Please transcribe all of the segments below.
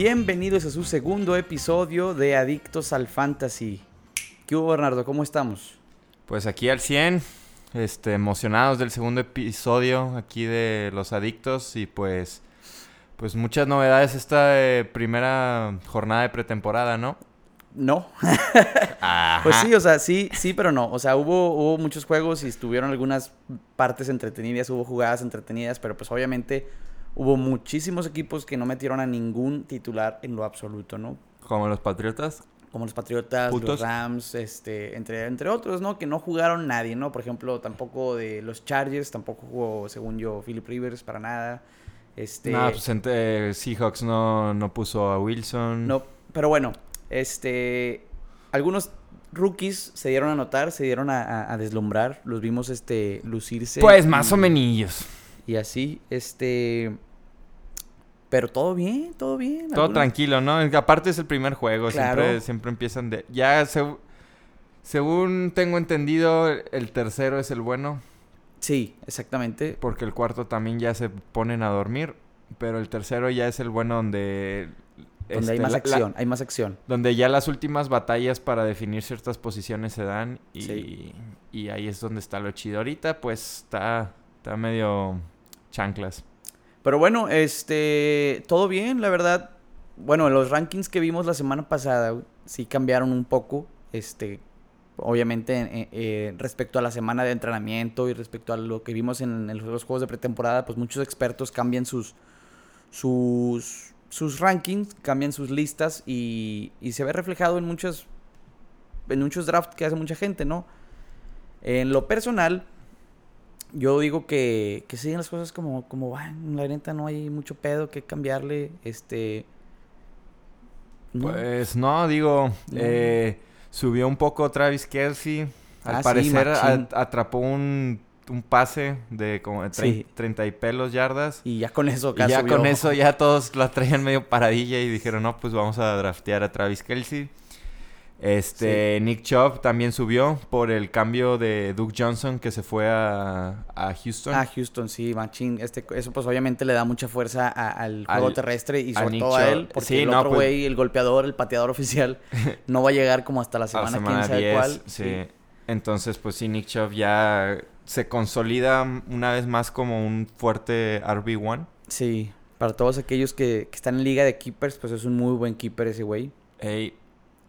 Bienvenidos a su segundo episodio de Adictos al Fantasy. ¿Qué hubo, Bernardo? ¿Cómo estamos? Pues aquí al 100, este, emocionados del segundo episodio aquí de Los Adictos y pues, pues muchas novedades esta eh, primera jornada de pretemporada, ¿no? No. Pues sí, o sea, sí, sí, pero no. O sea, hubo, hubo muchos juegos y estuvieron algunas partes entretenidas, hubo jugadas entretenidas, pero pues obviamente hubo muchísimos equipos que no metieron a ningún titular en lo absoluto, ¿no? Como los Patriotas. Como los Patriotas, Putos. los Rams, este, entre, entre otros, ¿no? Que no jugaron nadie, ¿no? Por ejemplo, tampoco de los Chargers, tampoco jugó, según yo, Philip Rivers para nada. Este, No, pues entre- Seahawks no, no puso a Wilson. No, pero bueno, este, algunos rookies se dieron a notar, se dieron a, a- a deslumbrar, los vimos, este, lucirse. Pues más y- o menos. Y así, este, pero todo bien, todo bien. Todo tranquilo, ¿no? Aparte es el primer juego, Claro. siempre, siempre empiezan de... Ya, seg- según tengo entendido, el tercero es el bueno, Sí, exactamente. porque el cuarto también ya se ponen a dormir, pero el tercero ya es el bueno donde... Donde hay este, más la- la- acción, hay más acción. donde ya las últimas batallas para definir ciertas posiciones se dan y, Sí. y ahí es donde está lo chido. Ahorita pues está, está medio chanclas. Pero bueno, este, todo bien, la verdad. Bueno, los rankings que vimos la semana pasada sí cambiaron un poco, este, obviamente eh, respecto a la semana de entrenamiento y respecto a lo que vimos en, los juegos de pretemporada, pues muchos expertos cambian sus, sus, sus rankings, cambian sus listas y, y se ve reflejado en muchos, en muchos drafts que hace mucha gente, ¿no? En lo personal, yo digo que, que siguen las cosas como, como van. La neta no hay mucho pedo que cambiarle. Este. no. Pues no, digo, No. eh, subió un poco Travis Kelsey. Al Ah, parecer atrapó un, un pase de como de Sí. 30 y pelos yardas. Y ya con eso Y ya subió. con eso ya todos la traían medio paradilla y dijeron, no, pues vamos a draftear a Travis Kelsey. Este, Nick Chubb también subió por el cambio de Duke Johnson que se fue a, a Houston. Ah, Houston, sí, machín. Este, eso pues obviamente le da mucha fuerza a- al juego Al- terrestre y a sobre todo a él. Porque Sí, el no, otro pues- güey, el golpeador, el pateador oficial, no va a llegar como hasta la a semana, semana quién sabe 10. cuál. sí. Entonces, pues sí, Nick Chubb ya se consolida una vez más como un fuerte RB1. Sí, para todos aquellos que, que están en liga de keepers, pues es un muy buen keeper ese güey. Ey,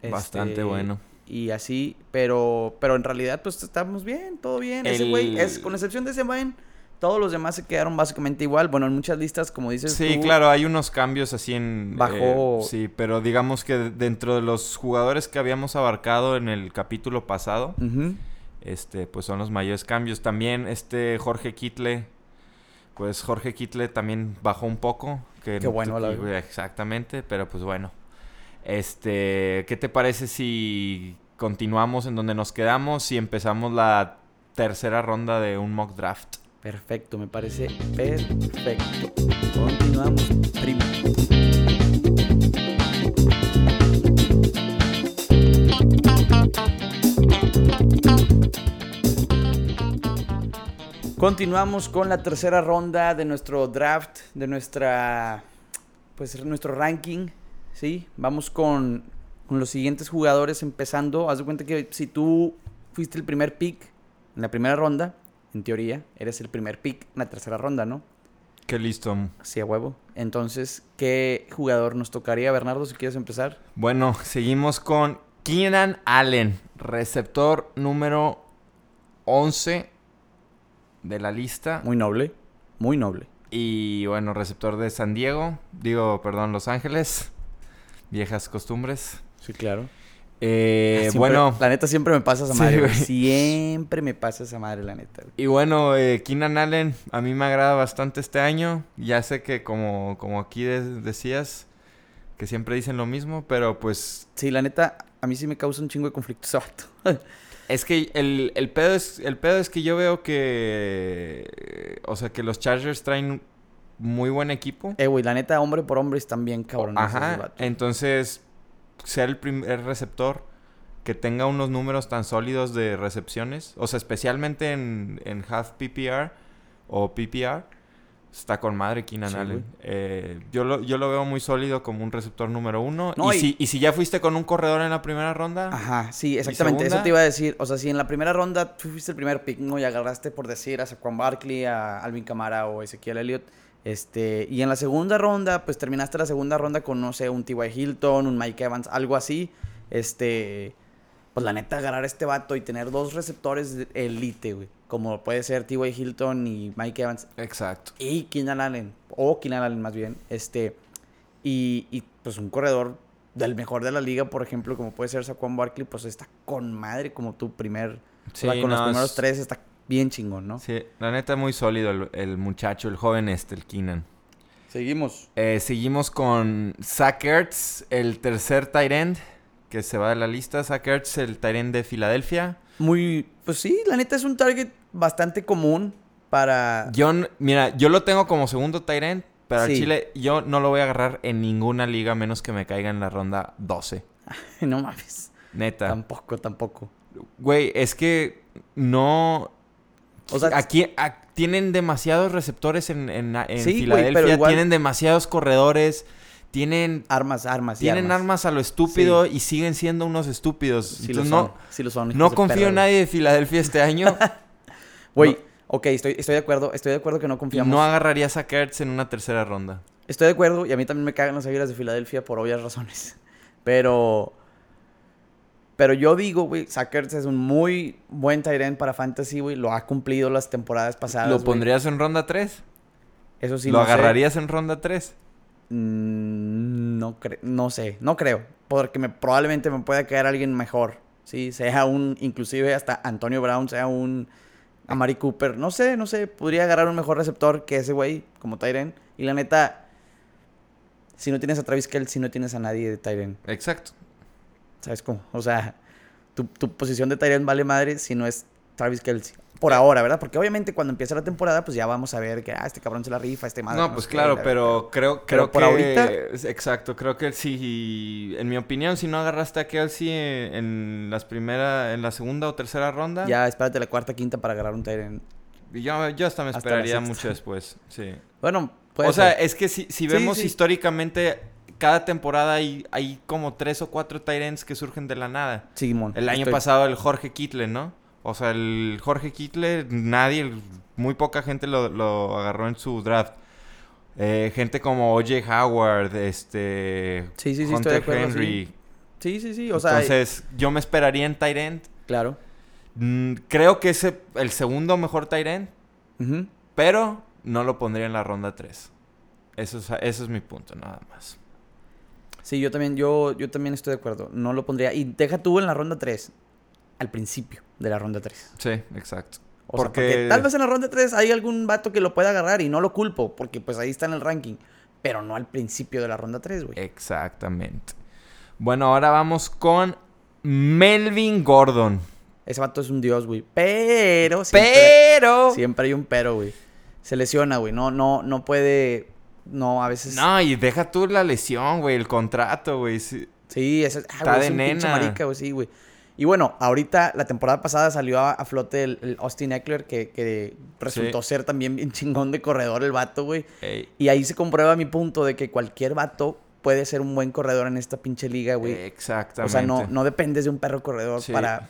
bastante Este, bueno. Y así, pero pero en realidad pues estamos bien, todo bien. Ese güey, es, con excepción de ese güey, todos los demás se quedaron básicamente igual. Bueno, en muchas listas, como dices Sí, tú, claro, hay unos cambios así en... Bajó- eh, sí, pero digamos que dentro de los jugadores que habíamos abarcado en el capítulo pasado, este, pues son los mayores cambios. También este Jorge Kitle, pues Jorge Kitle también bajó un poco. Que, Qué bueno, la. Exactamente, pero pues bueno. Este, ¿qué te parece si continuamos en donde nos quedamos y empezamos la tercera ronda de un mock draft? Perfecto, me parece perfecto. Continuamos, primo. Continuamos con la tercera ronda de nuestro draft, de nuestra, pues nuestro ranking, ¿sí? Vamos con, con los siguientes jugadores empezando. Haz de cuenta que si tú fuiste el primer pick en la primera ronda, en teoría, eres el primer pick en la tercera ronda, ¿no? Qué listo. Así a huevo. Entonces, ¿qué jugador nos tocaría, Bernardo, si quieres empezar? Bueno, seguimos con Keenan Allen, receptor número 11 de la lista. Muy noble, muy noble. Y bueno, receptor de San Diego, digo, perdón, Los Ángeles. Viejas costumbres. Sí, claro. Eh, Siempre- bueno, La neta siempre me pasa esa madre, güey. Siempre me pasa esa madre, la neta. güey. y bueno, eh, Keenan Allen, a mí me agrada bastante este año. Ya sé que como, como aquí de- decías, que siempre dicen lo mismo, pero pues Sí, la neta, a mí sí me causa un chingo de conflicto ese vato. Es que el, el pedo es el pedo es que yo veo que o sea que los Chargers traen muy buen equipo. eh, güey, la neta, hombre por hombre están bien cabrones Ajá, entonces ser el primer receptor que tenga unos números tan sólidos de recepciones, o sea, especialmente en, en half PPR o PPR, Está con madre Keenan Sí, Allen. Eh, yo, lo, yo lo veo muy sólido como un receptor número uno. No, y, y- Si, y si ya fuiste con un corredor en la primera ronda, Ajá, sí, exactamente. Eso te iba a decir. O sea, si en la primera ronda tú fuiste el primer pick, ¿no? Y agarraste, por decir, a Saquon Barkley, a Alvin Kamara o Ezequiel Elliott. Este, y en la segunda ronda, pues terminaste la segunda ronda con, no sé, un T.Y. Hilton, un Mike Evans, algo así. Este, pues la neta, agarrar a este vato y tener dos receptores de elite, güey. Como puede ser T.Y. Hilton y Mike Evans. exacto. Y Keenan Allen, o Keenan Allen más bien, este, y, y, pues un corredor del mejor de la liga, por ejemplo, como puede ser Saquon Barkley, pues está con madre como tu primer, o sea, Sí, con los primeros es- tres está bien chingón, ¿no? Sí, la neta muy sólido el, el muchacho, el joven este, el Keenan. Seguimos. Eh, seguimos con Zach Ertz, el tercer tight end que se va de la lista. Zach Ertz, el tight end de Filadelfia. Muy, pues sí, la neta es un target bastante común para... Yo, mira, yo lo tengo como segundo tight end, pero al. Chile yo no lo voy a agarrar en ninguna liga menos que me caiga en la ronda 12. no mames. Neta. Tampoco, tampoco. Güey, es que no... O sea, Aquí a- tienen demasiados receptores en, en, en Sí, güey, Filadelfia, igual- tienen demasiados corredores, tienen, armas, armas. tienen armas. a lo estúpido y siguen siendo unos estúpidos. Sí lo Entonces, son, no, sí lo son. no confío perra, en nadie de Filadelfia este año. Güey, No. ok, estoy, estoy de acuerdo, estoy de acuerdo que no confiamos. no agarraría a Zach Ertz en una tercera ronda. Estoy de acuerdo, y a mí también me cagan las águilas de Filadelfia por obvias razones. Pero. Pero yo digo, güey, Sackers es un muy buen end para fantasy, güey. Lo ha cumplido las temporadas pasadas. ¿Lo pondrías en ronda 3? Eso sí, ¿Lo no sé. agarrarías en ronda 3? Mm, no, cre- no sé, no creo. Porque me, probablemente me pueda caer alguien mejor. Sí, sea un, inclusive hasta Antonio Brown, sea un Amari Cooper. No sé, no sé. Podría agarrar un mejor receptor que ese güey, como Tyren. Y la neta, si no tienes a Travis Kelce, no tienes a nadie de Tyren. Exacto. ¿Sabes cómo? O sea, tu, tu posición de Tyren vale madre si no es Travis Kelce. Por ahora, ¿verdad? Porque obviamente cuando empiece la temporada, pues ya vamos a ver que, ah, este cabrón se la rifa, este madre. no, pues claro, la- pero creo, Pero creo por que... ahorita- Exacto, creo que sí, en mi opinión, si no agarraste a Kelsey en, las primera, en la segunda o tercera ronda, Ya, espérate la cuarta, quinta para agarrar un Tyren. yo, yo hasta me Hasta esperaría mucho después, sí. Bueno, puede o sea, ser. es que si, si vemos sí. históricamente, cada temporada hay, hay como tres o cuatro Tyrants que surgen de la nada. Simón. El año estoy- pasado el Jorge Kittle, ¿no? O sea, el Jorge Kittle, nadie, muy poca gente lo, lo agarró en su draft. Eh, gente como O.J. Howard, este... Sí, sí, sí, estoy de acuerdo, Henry. Sí, sí, sí. O sea, Entonces, yo me esperaría en Tyrant. claro. Mm, creo que es el segundo mejor Tyrant, pero no lo pondría en la ronda 3. Eso es, eso es mi punto, nada más. Sí, yo también, yo, yo también estoy de acuerdo. No lo pondría. Y deja tú en la ronda 3. Al principio de la ronda 3. Sí, exacto. O sea, Porque- porque tal vez en la ronda 3 hay algún vato que lo pueda agarrar y no lo culpo, porque pues ahí está en el ranking. Pero no al principio de la ronda 3, güey. Exactamente. Bueno, ahora vamos con Melvin Gordon. Ese vato es un dios, güey. Pero siempre, Pero... siempre hay un pero, güey. Se lesiona, güey. No, no, no puede. No, a veces. No, y deja tú la lesión, güey, el contrato, güey. sí. Sí, ese, ah, Está de es un nena. marica, güey, sí, güey. Y bueno, ahorita, la temporada pasada salió a, a flote el, el Austin Eckler, que, que resultó ser también bien chingón de corredor el vato, güey. Ey, Y ahí se comprueba mi punto de que cualquier vato puede ser un buen corredor en esta pinche liga, güey. Exactamente. o sea, no, no dependes de un perro corredor Sí. para...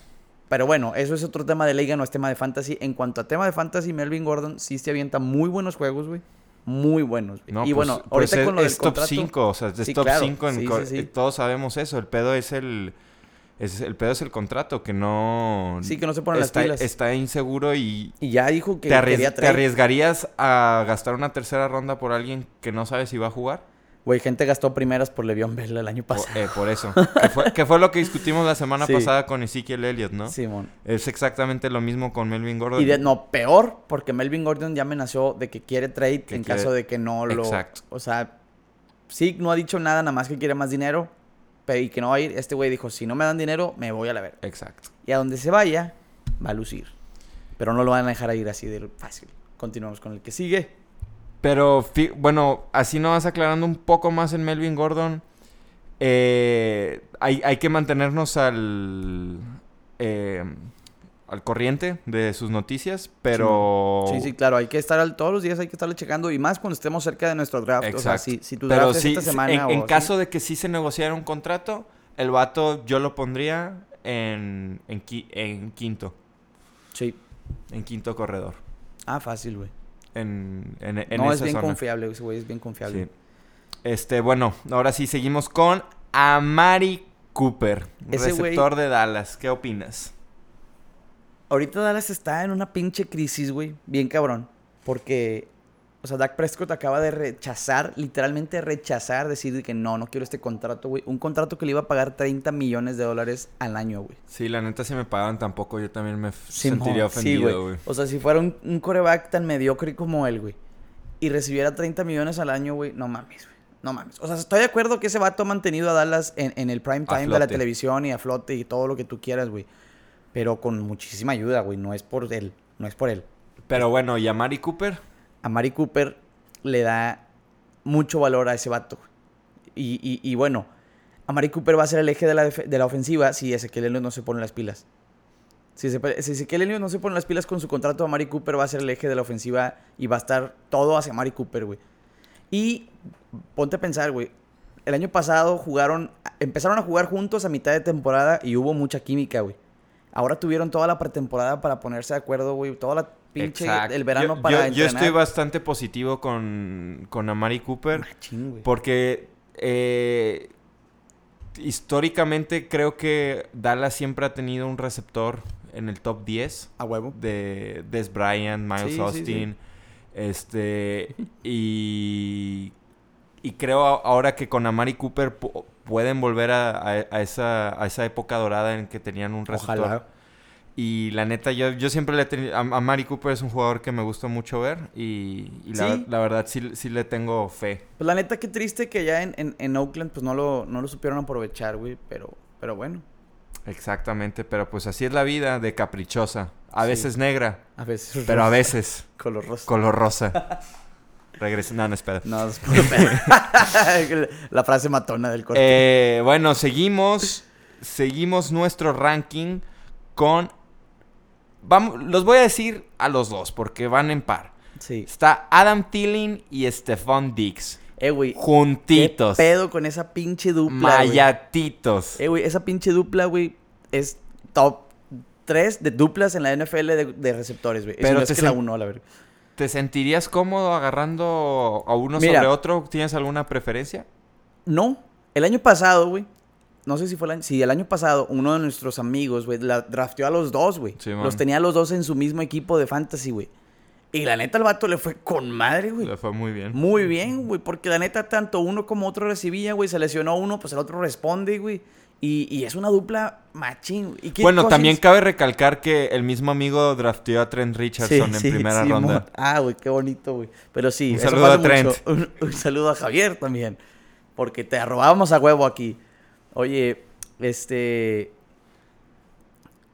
Pero bueno, eso es otro tema de liga, no es tema de fantasy. En cuanto a tema de fantasy, Melvin Gordon sí se avienta muy buenos juegos, güey. Muy buenos. No, y pues, bueno, pues ahorita es, con lo del es top contrato... 5, o sea, es Sí, top claro. 5 en Sí, co- sí, sí. eh, todos sabemos eso, el pedo es el es el pedo es el contrato que no Sí, que no se ponen las está, pilas. está inseguro y Y ya dijo que te, arries- te arriesgarías a gastar una tercera ronda por alguien que no sabes si va a jugar. Güey, gente gastó primeras por Le'Veon Bell el año Por, pasado. eh, por eso. que, fue, que fue lo que discutimos la semana Sí. pasada con Ezekiel Elliott, ¿no? Simón. Es exactamente lo mismo con Melvin Gordon. Y de, no, peor, porque Melvin Gordon ya amenazó de que quiere trade Que en quiere- caso de que no lo... Exacto. O sea, sí, no ha dicho nada, nada más que quiere más dinero pe- y que no va a ir. Este güey dijo, si no me dan dinero, me voy a la verga. Exacto. Y a donde se vaya, va a lucir. Pero no lo van a dejar ir así de fácil. Continuamos con el que sigue. Pero, bueno, así nos vas aclarando un poco más en Melvin Gordon. Eh, hay, hay que mantenernos al... eh, al corriente de sus noticias, pero... Sí, sí, claro, hay que estar al, todos los días, hay que estarle checando y más cuando estemos cerca de nuestro draft. O sea, Exacto. si, si tu Pero draft es sí, esta semana en, o en caso de que sí se negociara un contrato, el vato yo lo pondría en, en, qui- en quinto, Sí. en quinto corredor. Ah, fácil, güey. En, en, en No, es bien zona. confiable, ese güey es bien confiable. Sí. Este, bueno, ahora sí seguimos con Amari Cooper, Ese güey- receptor de Dallas. ¿Qué opinas? Ahorita Dallas está en una pinche crisis, güey. Bien cabrón. Porque, o sea, Dak Prescott acaba de rechazar, literalmente rechazar, decir que no, no quiero este contrato, güey. Un contrato que le iba a pagar 30 millones de dólares al año, güey. Sí, la neta, si me pagaban tampoco, yo también me sentiría ofendido, güey. O sea, si fuera un, un coreback tan mediocre como él, güey, y recibiera 30 millones al año, güey, no mames, güey. No mames. O sea, estoy de acuerdo que ese vato ha mantenido a Dallas en, en el prime A time de la televisión y a flote y todo lo que tú quieras, güey. Pero con muchísima ayuda, güey. No es por él. No es por él. Pero bueno, ¿y Amari Cooper? A Mari Cooper le da mucho valor a ese vato. Y, y, y bueno, a Mari Cooper va a ser el eje de la, de la ofensiva si Ezequiel Elliott no se pone las pilas. Si Ezequiel Elliott no se pone las pilas con su contrato, a Mari Cooper va a ser el eje de la ofensiva y va a estar todo hacia Mari Cooper, güey. Y ponte a pensar, güey. El año pasado jugaron, empezaron a jugar juntos a mitad de temporada y hubo mucha química, güey. Ahora tuvieron toda la pretemporada para ponerse de acuerdo, güey. Toda la pinche, Exacto. el verano yo, para yo, yo estoy bastante positivo con, con Amari Cooper. Machín, güey. Porque eh, históricamente creo que Dallas siempre ha tenido un receptor en el top 10 A huevo. de Des Bryant, Miles Sí, sí, Austin. Este. Y. Y creo ahora que con Amari Cooper pu- pueden volver a, a- a esa, a esa época dorada en que tenían un receptor. Ojalá. Y la neta, yo, yo siempre le he tenido... A, a Mari Cooper es un jugador que me gusta mucho ver. Y, y la, Sí. la verdad sí, sí le tengo fe. Pues la neta, qué triste que ya en, en, en Oakland pues no lo, no lo supieron aprovechar, güey. Pero, pero bueno, Exactamente, pero pues así es la vida de caprichosa. A Sí. veces negra, a veces. pero a veces Color rosa. color rosa. Regresa. No, no, espera. No. La frase matona del corte. Eh, bueno, seguimos. Seguimos nuestro ranking con. Vamos, los voy a decir a los dos porque van en par. sí. Está Adam Thielen y Stephon Diggs. Eh, güey. ¿Qué Juntitos. pedo con esa pinche dupla? Mayatitos. Eh, güey, esa pinche dupla, güey, es top 3 de duplas en la NFL de, de receptores, güey. Pero no es que la 1, la verdad. ¿Te sentirías cómodo agarrando a uno Mira. sobre otro? ¿Tienes alguna preferencia? No, el año pasado, güey. No sé si fue el año. Sí, el año pasado, uno de nuestros amigos, güey, la drafteó a los dos, güey. Sí, los tenía a los dos en su mismo equipo de fantasy, güey. Y la neta, el vato le fue con madre, güey. Le fue muy bien. Muy bien, güey, porque la neta, tanto uno como otro recibía, güey. Se lesionó uno, pues el otro responde, güey. Y, y es una dupla machín. güey. ¿Y qué Bueno, también cabe recalcar que el mismo amigo drafteó a Trent Richardson en primera sí, ronda. Ah, güey, qué bonito, güey. Pero sí, Un saludo a Trent. Un, un saludo a Javier también. Porque te arrobábamos a huevo aquí. Oye, este.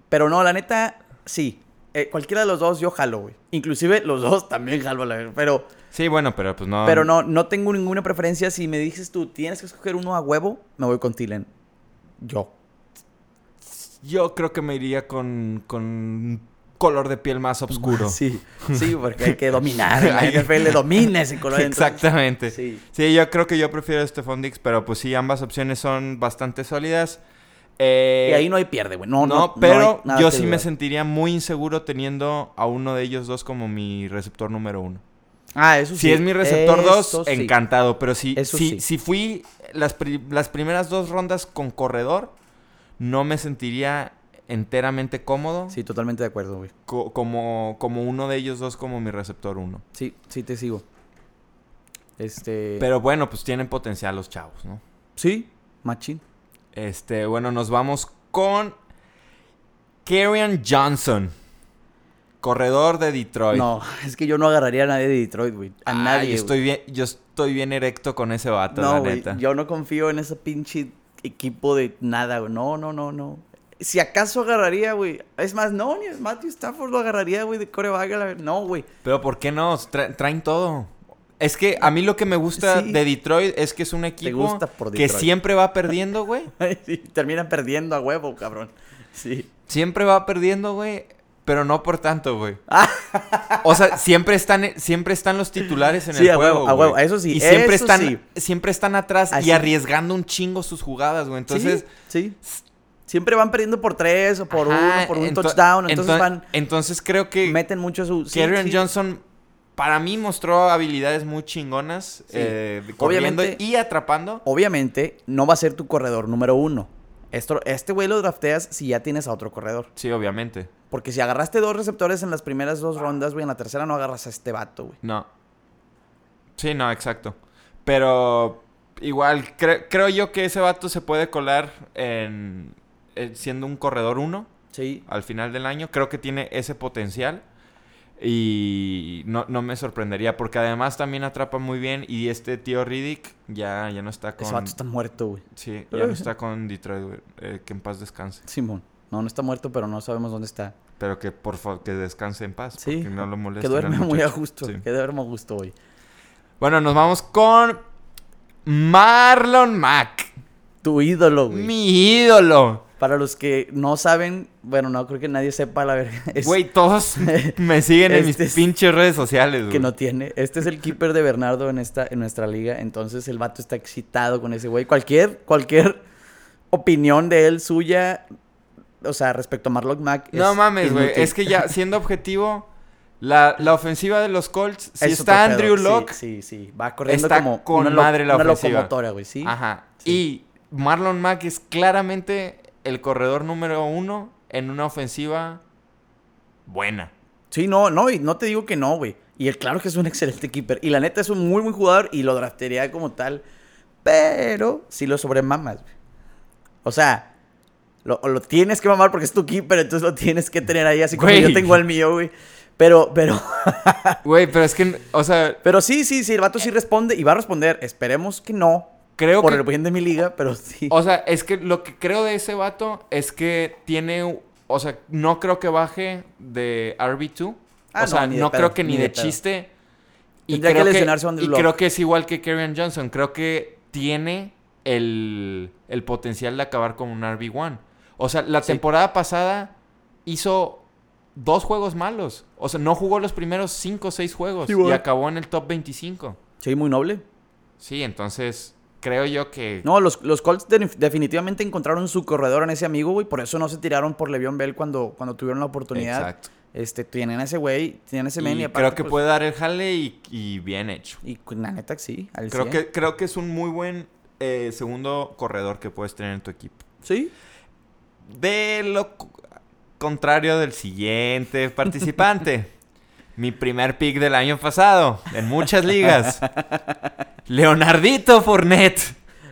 Pero no, la neta, sí. Eh, cualquiera de los dos yo jalo, güey. Inclusive los dos también jalo, la verdad. Pero, Sí, bueno, pero pues no. pero no, no tengo ninguna preferencia. Si me dices tú, tienes que escoger uno a huevo, me voy con Tilen. Yo. Yo creo que me iría con, con color de piel más oscuro. Sí, sí, porque hay que dominar. La NFL domina ese color. Exactamente. Sí. Sí, yo creo que yo prefiero a Stephon Diggs, pero pues sí, ambas opciones son bastante sólidas. Eh, Y ahí no hay pierde, güey. No, no, no, pero no yo sí me sentiría muy inseguro teniendo a uno de ellos dos como mi receptor número uno. Ah, eso sí. Si es mi receptor Eso 2, sí. encantado. Pero si, Eso si, sí. si fui las, pri- las primeras dos rondas con corredor, no me sentiría enteramente cómodo Sí, totalmente de acuerdo, güey. co- como, como uno de ellos dos como mi receptor uno. Sí, sí te sigo. Este. Pero bueno, pues tienen potencial los chavos, ¿no? Sí, machín. Este, bueno, nos vamos con Kerryon Johnson, corredor de Detroit. No, es que yo no agarraría a nadie de Detroit, güey. A nadie. güey. estoy bien, yo estoy bien erecto con ese vato, la neta. Yo no confío en ese pinche equipo de nada, güey. No, no, no, no. Si acaso agarraría, güey. Es más, no, ni Matthew Stafford lo agarraría, güey, de coreback. No, güey. Pero ¿por qué no? Tra- traen todo. Es que a mí lo que me gusta Sí. de Detroit es que es un equipo que siempre va perdiendo, güey. Sí, terminan perdiendo a huevo, cabrón. Sí. Siempre va perdiendo, güey. pero no por tanto, güey. o sea, siempre están, siempre están los titulares en Sí, el a juego. huevo, a huevo, güey. eso sí, Y siempre eso están, sí. siempre están atrás Así. y arriesgando un chingo sus jugadas, güey. Entonces, sí, sí. Siempre van perdiendo por tres o por ajá, uno, por un ento- touchdown. Entonces ento- van, Entonces creo que meten mucho su. sí, Kerryon sí. Johnson para mí mostró habilidades muy chingonas, Sí. eh, corriendo Obviamente- y atrapando. Obviamente, no va a ser tu corredor número uno. Esto, este güey lo drafteas si ya tienes a otro corredor. Sí, obviamente. Porque si agarraste dos receptores en las primeras dos rondas, güey, en la tercera no agarras a este vato, güey. No. Sí, no, exacto. Pero igual, cre- creo yo que ese vato se puede colar en, siendo un corredor uno Sí. al final del año. Creo que tiene ese potencial. Y no, no me sorprendería porque además también atrapa muy bien. Y este tío Riddick ya, ya no está con... Ese vato está muerto, güey. Sí, ya no está con Detroit, güey. Eh, que en paz descanse. Simón. No, no está muerto, pero no sabemos dónde está. Pero que por favor, que descanse en paz. Sí. Porque no lo moleste. Que duerme muy a gusto. Sí. Que duerme a gusto, güey. Bueno, nos vamos con Marlon Mack. Tu ídolo, güey. Mi ídolo. Para los que no saben, bueno, no creo que nadie sepa la verdad. Es Güey, todos me siguen en mis Este es- pinches redes sociales, güey. que no tiene. Este es el keeper de Bernardo en esta en nuestra liga. Entonces el vato está excitado con ese güey. Cualquier, cualquier opinión de él suya, o sea, respecto a Marlon Mack. No es mames, güey. Es que ya, siendo objetivo, la, la ofensiva de los Colts, si está. Andrew Sí, Locke, Sí, sí, Va corriendo está como con una, madre la una ofensiva. locomotora, güey, sí. Ajá. Sí. Y Marlon Mack es claramente el corredor número uno en una ofensiva buena. Sí, no, no, y no te digo que no, güey. Y él, claro que es un excelente keeper. Y la neta es un muy buen jugador y lo draftearía como tal. Pero si lo sobremamas, güey. O sea, lo, lo tienes que mamar porque es tu keeper, entonces lo tienes que tener ahí así como Güey. yo tengo el mío, güey. Pero, pero, Güey, pero es que, o sea, pero sí, sí, sí, el vato sí responde y va a responder. Esperemos que no, creo por que el bien de mi liga, pero sí. O sea, es que lo que creo de ese vato es que tiene. O sea, no creo que baje de RB2. Ah, o sea, no, pedo, creo que ni ni de de chiste. Y que creo que, Andrew y creo que es igual que Kerryon Johnson. Creo que tiene el, el potencial de acabar como un RB1. O sea, la Sí. temporada pasada hizo dos juegos malos. O sea, no jugó los primeros cinco o seis juegos. Sí, y acabó en el top 25. Sí, muy noble. Sí, entonces creo yo que... No, los, los Colts de- definitivamente encontraron su corredor en ese amigo, güey. Por eso no se tiraron por Le'Veon Bell cuando, cuando tuvieron la oportunidad. Exacto. Este, tienen ese güey, tienen ese men y, Y aparte, creo que pues, puede dar el jale y, y bien hecho. Y la neta sí, al Creo 100. que, creo que es un muy buen eh, segundo corredor que puedes tener en tu equipo. Sí. De lo co- contrario del siguiente participante. Mi primer pick del año pasado, en muchas ligas. Leonardito Fournette.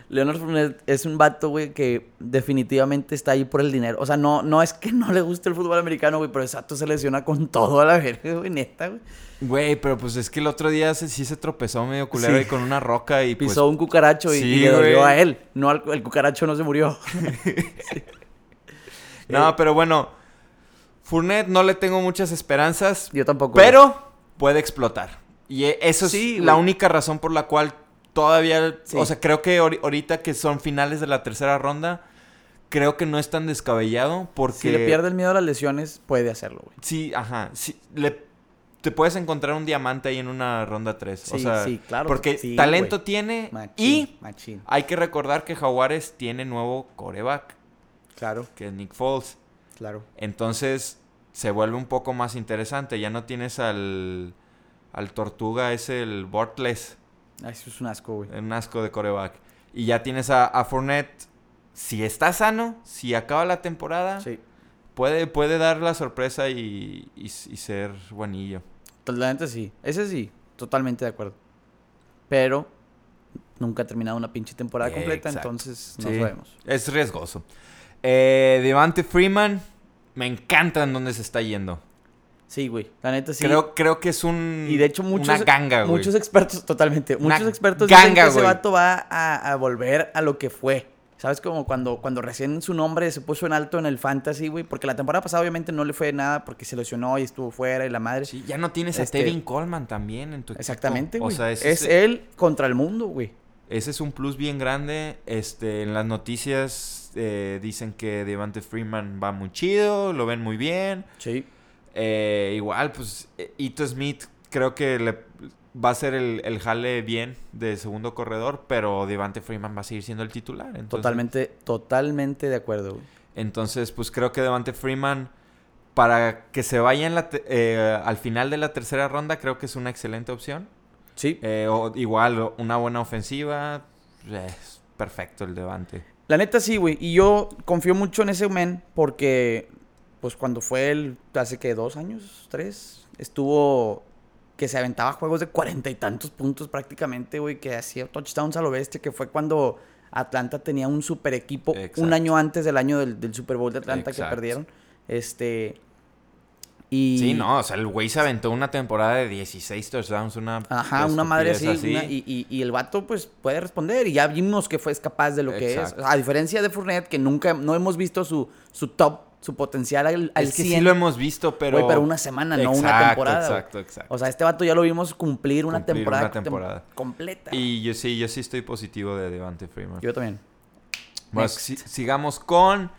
Leonard Fournette es un vato, güey, que definitivamente está ahí por el dinero. O sea, no, no es que no le guste el fútbol americano, güey, pero vato se lesiona con todo a la verga, güey, neta, güey. Güey, pero pues es que el otro día se, sí se tropezó medio culero Sí. ahí con una roca y pues... Pisó un cucaracho y, sí, y le dolió a él. No, al- el cucaracho no se murió. No, pero bueno, Fournette no le tengo muchas esperanzas. Yo tampoco. Pero puede explotar. Y e- eso es Sí, la única razón por la cual todavía... Sí. O sea, creo que ahori- ahorita que son finales de la tercera ronda, creo que no es tan descabellado porque... Si le pierde el miedo a las lesiones, puede hacerlo, güey. Sí, ajá. Sí, le- te puedes encontrar un diamante ahí en una ronda 3. o Sí, sea, sí, claro. Porque Sí, talento tiene Machín, y machín. hay que recordar que Jaguares tiene nuevo coreback, Claro, que es Nick Foles. Claro. Entonces se vuelve un poco más interesante. Ya no tienes al, al tortuga, es el Bortles, Ay, eso es un asco, güey. un asco de coreback. Y ya tienes a, a Fournette. Si está sano, si acaba la temporada, Sí. puede, puede dar la sorpresa y, y- y ser buenillo. Totalmente sí. Ese sí, totalmente de acuerdo. Pero nunca ha terminado una pinche temporada completa, Exacto. entonces no Sí, sabemos. Es riesgoso. Eh, Devante Freeman, me encanta en dónde se está yendo. Sí, güey. La neta sí. Creo, creo que es un. y de hecho muchos, Una ganga, güey. muchos expertos, totalmente, Una muchos expertos dicen ganga, que ese güey. vato va a, a volver a lo que fue. ¿Sabes? Como cuando, cuando recién su nombre se puso en alto en el fantasy, güey. Porque la temporada pasada obviamente no le fue nada porque se lesionó y estuvo fuera y la madre. Sí, ya no tienes a Este- Tevin Coleman también en tu equipo. Exactamente, O güey. sea, ese es es, él contra el mundo, güey. Ese es un plus bien grande. Este, en las noticias eh, dicen que Devante Freeman va muy chido, lo ven muy bien. Sí. Eh, igual, pues, eh, Ito Smith creo que le va a ser el, el jale bien de segundo corredor, pero Devante Freeman va a seguir siendo el titular. Entonces, Totalmente, totalmente de acuerdo. Entonces, pues creo que Devante Freeman, para que se vaya en la te- eh, al final de la tercera ronda, creo que es una excelente opción. Sí. Eh, o- igual, una buena ofensiva. Es perfecto el Devante. La neta sí, güey. Y yo confío mucho en ese men porque, pues cuando fue el, hace que dos años, tres, estuvo que se aventaba juegos de cuarenta y tantos puntos prácticamente, güey, que hacía touchdowns a lo bestia, que fue cuando Atlanta tenía un super equipo un año antes del año del, del Super Bowl de Atlanta Exacto. que perdieron. Este. Y. Sí, no, o sea, el güey se aventó una temporada de 16 touchdowns, una Ajá, una madre así. una- y, y- y el vato, pues, puede responder. Y ya vimos que fue capaz de lo que es. A diferencia de Fournette, que nunca, no hemos visto su, su top, su potencial al, al Es que 100. sí lo hemos visto, pero... Güey, pero una semana, no una temporada. Exacto, exacto. O sea, este vato ya lo vimos cumplir una Cumplir temporada, una temporada. tem- completa. Y yo sí, yo sí estoy positivo de Devante Freeman. Yo también. Bueno, si- sigamos con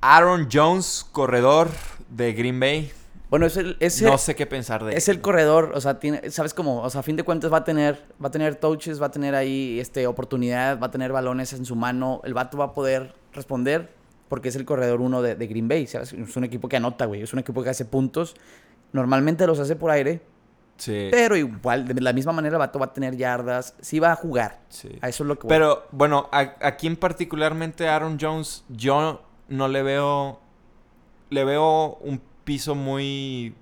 Aaron Jones, corredor de Green Bay. Bueno, es el, es el- no sé qué pensar de es él. el corredor, o sea, tiene, sabes cómo, o sea, a fin de cuentas va a tener, va a tener touches, va a tener ahí este oportunidad, va a tener balones en su mano, el vato va a poder responder porque es el corredor uno de, de Green Bay, ¿sabes? Es un equipo que anota, güey, es un equipo que hace puntos, normalmente los hace por aire, Sí, pero igual, de la misma manera el vato va a tener yardas, sí va a jugar, sí. a eso es lo que voy. Pero, bueno, a- aquí en particularmente Aaron Jones, yo no le veo... Le veo un piso muy...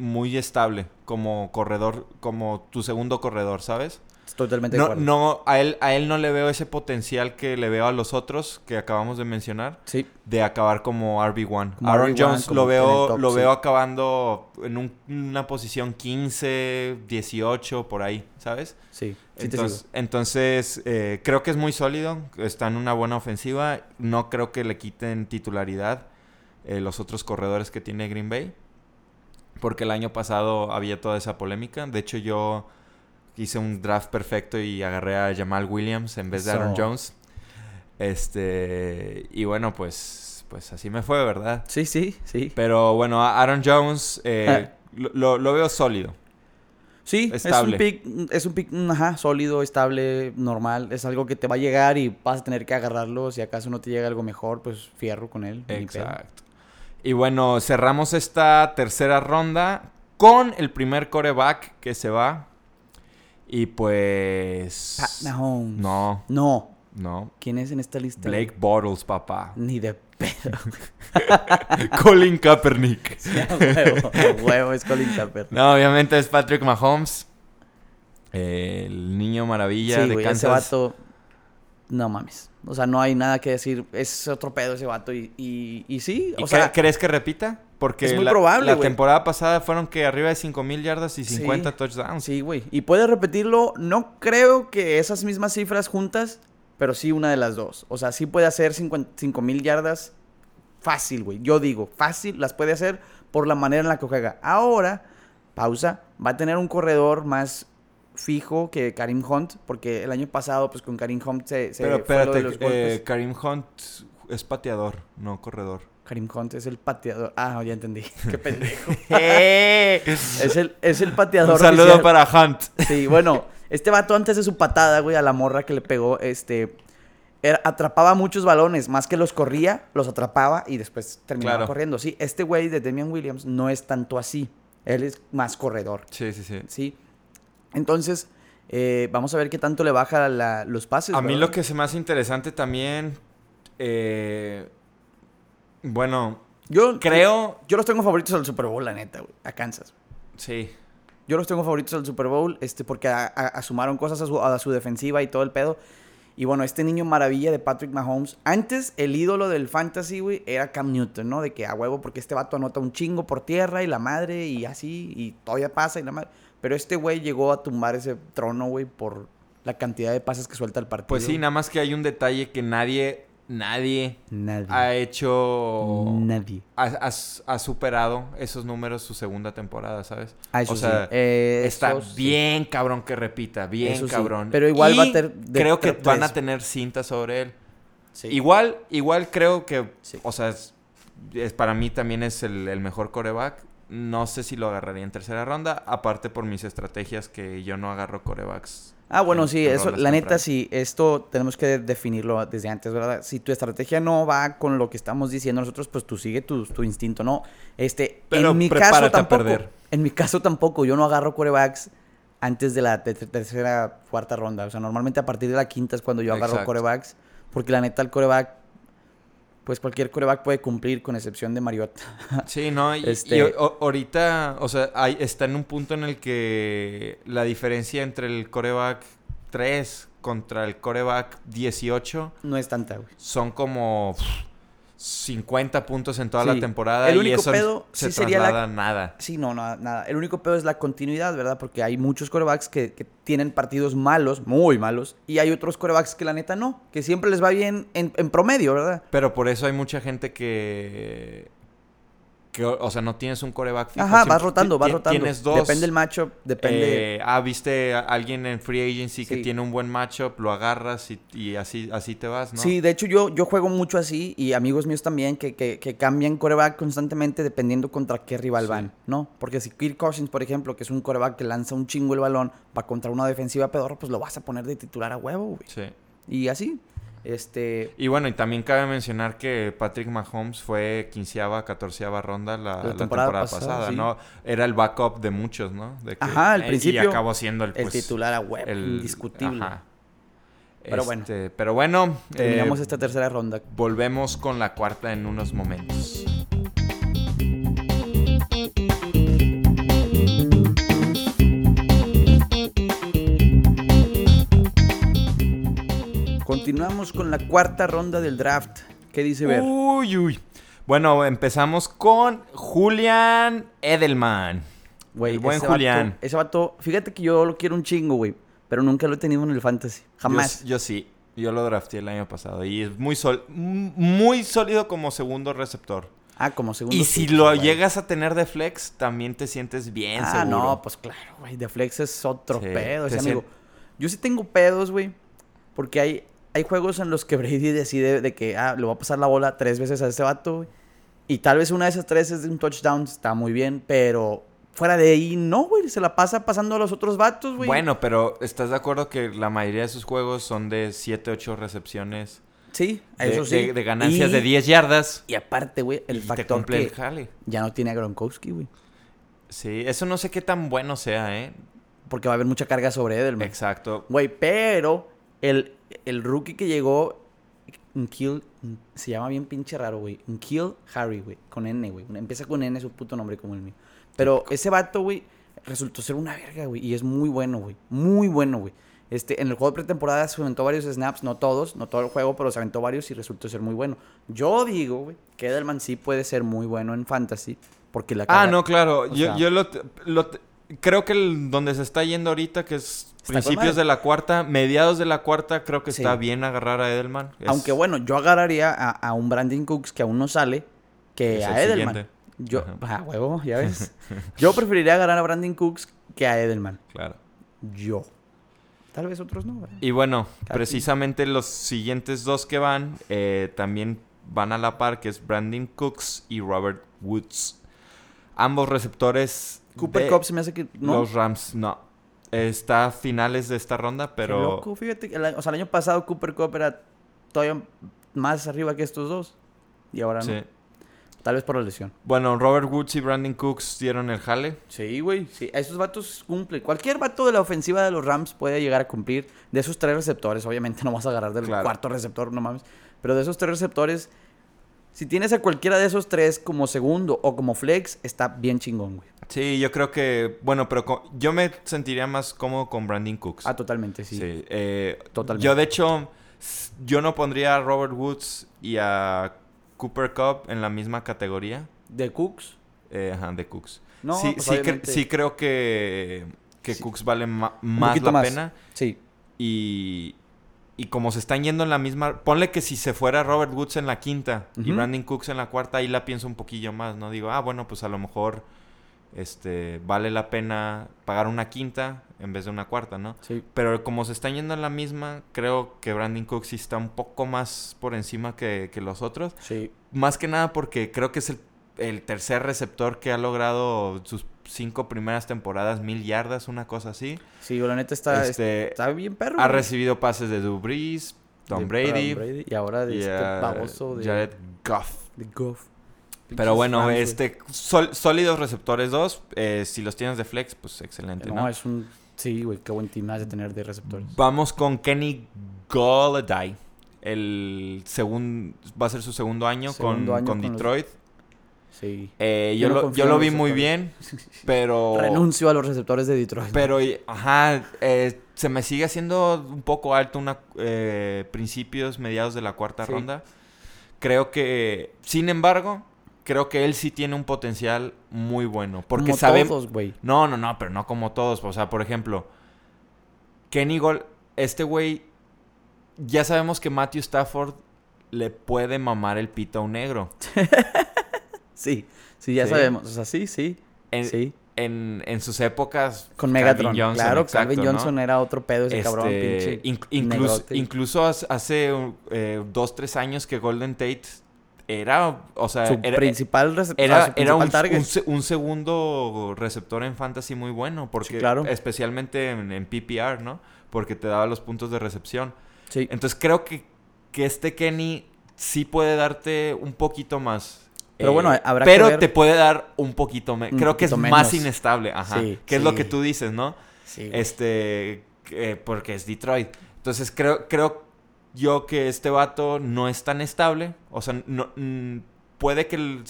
Muy estable como corredor, como tu segundo corredor, ¿sabes? Totalmente de No, acuerdo. no, a él, a él no le veo ese potencial que le veo a los otros que acabamos de mencionar. Sí, de acabar como RB1. Como Aaron RB1, Jones lo veo, top, lo sí. veo acabando en un- una posición 15, 18, por ahí, ¿sabes? sí, sí entonces, entonces, eh, creo que es muy sólido, está en una buena ofensiva. No creo que le quiten titularidad eh, los otros corredores que tiene Green Bay. Porque el año pasado había toda esa polémica. De hecho, yo hice un draft perfecto y agarré a Jamal Williams en vez de Aaron. Jones. Este, y bueno, pues, pues así me fue, ¿verdad? Sí, sí, sí. Pero bueno, Aaron Jones Ah. eh, lo, lo- lo veo sólido. Sí, es un pick, es un pick, mm, ajá, sólido, estable, normal. Es algo que te va a llegar y vas a tener que agarrarlo. Si acaso no te llega algo mejor, pues fierro con él. Exacto. Y bueno, cerramos esta tercera ronda con el primer coreback que se va. Y pues. Pat Mahomes. No, No. no. ¿Quién es en esta lista? Blake Bottles, papá. Ni de pedo. Colin Kaepernick. a huevo, a huevo, es Colin Kaepernick. No, obviamente es Patrick Mahomes. el niño maravilla Sí, de güey, ese Kansas. vato... No mames. O sea, no hay nada que decir. Es otro pedo ese vato. Y, y, y sí, ¿Y o sea... crees que repita? Porque es muy la, probable, la temporada pasada fueron que arriba de 5000 yardas y Sí. 50 touchdowns. Sí, güey. Y puede repetirlo. No creo que esas mismas cifras juntas, pero sí una de las dos. O sea, sí puede hacer 5 mil yardas fácil, güey. Yo digo, fácil, las puede hacer por la manera en la que juega. Ahora, pausa, va a tener un corredor más fijo que Karim Hunt, porque el año pasado, pues con Karim Hunt se, se Pero fue lo de los golpes. eh, Karim Hunt es pateador, no corredor. Karim Hunt es el pateador. Ah, ya entendí. Qué pendejo. ¡Eh! es, el, es el pateador. Un saludo oficial. para Hunt. Sí, bueno, este vato antes de su patada, güey, a la morra que le pegó, este, era- atrapaba muchos balones, más que los corría, los atrapaba y después terminaba Claro. corriendo. Sí, este güey de Damian Williams no es tanto así, él es más corredor, Sí, sí, sí. ¿sí? Entonces, eh, vamos a ver qué tanto le baja la- los pases. A mí lo que se me hace interesante también, eh, bueno, Yo creo, Yo los tengo favoritos al Super Bowl, la neta, güey, a Kansas. sí, Yo los tengo favoritos al Super Bowl, este, porque a- a- asumaron cosas a su, a su defensiva y todo el pedo. Y bueno, este niño maravilla de Patrick Mahomes. Antes, el ídolo del fantasy, güey, era Cam Newton, ¿no? De que a huevo, porque este vato anota un chingo por tierra y la madre y así, y todavía pasa y la madre. Pero este güey llegó a tumbar ese trono, güey, por la cantidad de pases que suelta el partido. pues sí, nada más que hay un detalle que nadie, nadie Nadie. ha hecho, Nadie. ha, ha- ha superado esos números su segunda temporada, ¿sabes? Ah, eso o sí. sea, Eh, Está eso sí. bien cabrón que repita, bien Eso sí, cabrón. pero igual va a de creo que van a tener cinta sobre él. Sí. Igual, igual creo que, Sí. o sea, es, es- para mí también es el, el mejor coreback. No sé si lo agarraría en tercera ronda, aparte por mis estrategias que yo no agarro corebacks. Ah, bueno, en- sí, en eso, la neta, sí, esto tenemos que definirlo desde antes, ¿verdad? Si tu estrategia no va con lo que estamos diciendo nosotros, pues tú sigue tu, tu instinto, ¿no? Este, Pero en mi caso tampoco. perder. En mi caso tampoco, yo no agarro corebacks antes de la te- te- tercera, cuarta ronda. O sea, normalmente a partir de la quinta es cuando yo agarro Exacto. corebacks, porque la neta el coreback, pues cualquier coreback puede cumplir con excepción de Mariota. Sí, no, y, Este- y o- ahorita, o sea, hay, está en un punto en el que la diferencia entre el coreback 3 contra el coreback 18 no es tanta, güey. son como 50 puntos en toda Sí. la temporada El y único eso pedo se sí sería la- nada. Sí, no, nada, nada. El único pedo es la continuidad, ¿verdad? Porque hay muchos corebacks que, que tienen partidos malos, muy malos, y hay otros corebacks que la neta no, que siempre les va bien en, en promedio, ¿verdad? Pero por eso hay mucha gente que... que o sea, no tienes un coreback fijo. Ajá, vas rotando, vas rotando. Tienes dos. Depende el matchup, depende... Eh, ah, viste a alguien en free agency que tiene un buen matchup, lo agarras y, y así, así te vas, ¿no? Sí, de hecho yo, yo juego mucho así y amigos míos también que, que, que cambian coreback constantemente dependiendo contra qué rival Sí. van, ¿no? Porque si Kirk Cousins, por ejemplo, que es un coreback que lanza un chingo el balón, va contra una defensiva pedorra, pues lo vas a poner de titular a huevo, güey. Sí. Y así, este... Y bueno, y también cabe mencionar que Patrick Mahomes fue quinceava, catorceava ronda la, la temporada, pasada, sí. ¿no? Era el backup de muchos, ¿no? De que- Ajá, al eh, principio, Y acabó siendo el, El pues, titular a huevo, el- indiscutible. ajá. Pero bueno. Este, Pero bueno, Terminamos eh, esta tercera ronda. volvemos con la cuarta en unos momentos. Continuamos con la cuarta ronda del draft. ¿Qué dice Ver? Uy, uy. Bueno, empezamos con Julian Edelman. Güey, el buen ese Julián. vato- ese vato, fíjate que yo lo quiero un chingo, güey. Pero nunca lo he tenido en el fantasy. Jamás. Yo, yo sí. Yo lo drafté el año pasado. Y es muy, sol- muy sólido como segundo receptor. Ah, como segundo. Y si lo güey. llegas a tener de flex, también te sientes bien Ah, seguro. no, pues claro, güey. De flex es otro Sí, pedo, ese amigo. Yo sí tengo pedos, güey. Porque hay, hay juegos en los que Brady decide de que, ah, le va a pasar la bola tres veces a este vato. Y tal vez una de esas tres es de un touchdown, está muy bien, pero fuera de ahí, no, güey. Se la pasa pasando a los otros vatos, güey. Bueno, pero ¿estás de acuerdo que la mayoría de sus juegos son de 7, 8 recepciones? Sí, De, eso sí. de- de ganancias Y- de 10 yardas. Y aparte, güey, el y factor que el jale. ya no tiene a Gronkowski, güey. Sí, eso no sé qué tan bueno sea, ¿eh? Porque va a haber mucha carga sobre Edelman. Exacto. Güey, pero el, el rookie que llegó, Kill, se llama bien pinche raro, güey. Kill Harry, güey. Con N, güey. Empieza con N, su puto nombre como el mío. Pero ese vato, güey, resultó ser una verga, güey. Y es muy bueno, güey. Muy bueno, güey. Este, en el juego de pretemporada se aventó varios snaps, no todos, no todo el juego, pero se aventó varios y resultó ser muy bueno. Yo digo, güey, que Edelman sí puede ser muy bueno en fantasy. Porque la Ah, no, claro. Yo, sea- yo lo, te- lo creo que el- donde se está yendo ahorita, que es principios de la cuarta, mediados de la cuarta, creo que Sí. está bien agarrar a Edelman. Es- Aunque bueno, yo agarraría a, a un Brandon Cooks que aún no sale que Es a el Edelman. siguiente. Yo, ah, huevo, ya ves. yo preferiría agarrar a Brandon Cooks que a Edelman. Claro. Yo. Tal vez otros no. Y bueno, precisamente los siguientes dos que van eh, también van a la par, que es Brandon Cooks y Robert Woods. Ambos receptores Cooper de Cup se me hace que no. los Rams. No. Está a finales de esta ronda, Qué pero... loco, fíjate. el o sea, el año pasado Cooper Cup era todavía más arriba que estos dos. Y ahora Sí. no. Tal vez por la lesión. Bueno, Robert Woods y Brandon Cooks dieron el jale. Sí, güey. Sí, esos vatos cumplen. Cualquier vato de la ofensiva de los Rams puede llegar a cumplir. De esos tres receptores, obviamente no vas a agarrar del Claro. cuarto receptor, no mames. Pero de esos tres receptores, si tienes a cualquiera de esos tres como segundo o como flex, está bien chingón, güey. Sí, yo creo que... Bueno, pero yo me sentiría más cómodo con Brandon Cooks. Ah, totalmente, sí. Sí, eh, Totalmente. Yo, de hecho, yo no pondría a Robert Woods y a Cooper Cup en la misma categoría De Cooks. eh, ajá, de Cooks. No, sí, pues sí, cre- obviamente. sí creo que, que Sí. Cooks vale ma- más la más. pena. Sí. Y, y como se están yendo en la misma... Ponle que si se fuera Robert Woods en la quinta y. Brandon Cooks en la cuarta, ahí la pienso un poquillo más, ¿no? Digo, ah, bueno, pues a lo mejor este vale la pena pagar una quinta en vez de una cuarta, ¿no? Sí. Pero como se están yendo en la misma, creo que Brandon Cooks sí está un poco más por encima que, que los otros. Sí. Más que nada porque creo que es el el tercer receptor que ha logrado sus cinco primeras temporadas mil yardas, una cosa así. Sí, la neta está, Este, está bien perro. Ha güey. recibido pases de Brees, Tom De Brady, Y ahora de este baboso de, Jared Goff. de Goff. Pero bueno, este sol- sólidos receptores dos. eh, si los tienes de flex, pues excelente, No, ¿no? es un... Sí, güey, qué buen team has de tener de receptores. Vamos con Kenny Golladay. El segundo va a ser su segundo año Segundo con, año con con los- Detroit. Sí. Eh, Yo yo, no lo, yo lo vi muy bien, pero Renuncio a los receptores de Detroit. pero ajá, eh, se me sigue haciendo un poco alto una eh, principios mediados de la cuarta Sí. ronda. Creo que, sin embargo, creo que él sí tiene un potencial muy bueno, porque Como sabemos todos, güey. No, no, no, pero no como todos. O sea, por ejemplo, Kenny Gol, este güey, ya sabemos que Matthew Stafford le puede mamar el pito a un negro. Sí, sí, ya Sí. sabemos. O sea, sí, sí. En, sí. en, en sus épocas. Con Calvin Megatron. Johnson, claro, exacto, Calvin ¿no? Johnson era otro pedo ese Este, cabrón, pinche. inc- incluso, incluso hace- eh, dos, tres años que Golden Tate era, o sea, su era, principal era, su era un, principal target. un un segundo receptor en fantasy muy bueno, porque Sí, claro. especialmente en, en PPR, ¿no? Porque te daba los puntos de recepción. Sí. Entonces creo que, que este Kenny sí puede darte un poquito más. Pero Eh, bueno, habrá que Pero ver- te puede dar un poquito. Un Creo que es más inestable, ajá. Sí, que es lo que tú dices, ¿no? Sí. Este, eh, porque es Detroit. Entonces creo, creo yo que este vato no es tan estable. O sea, no, mm, puede que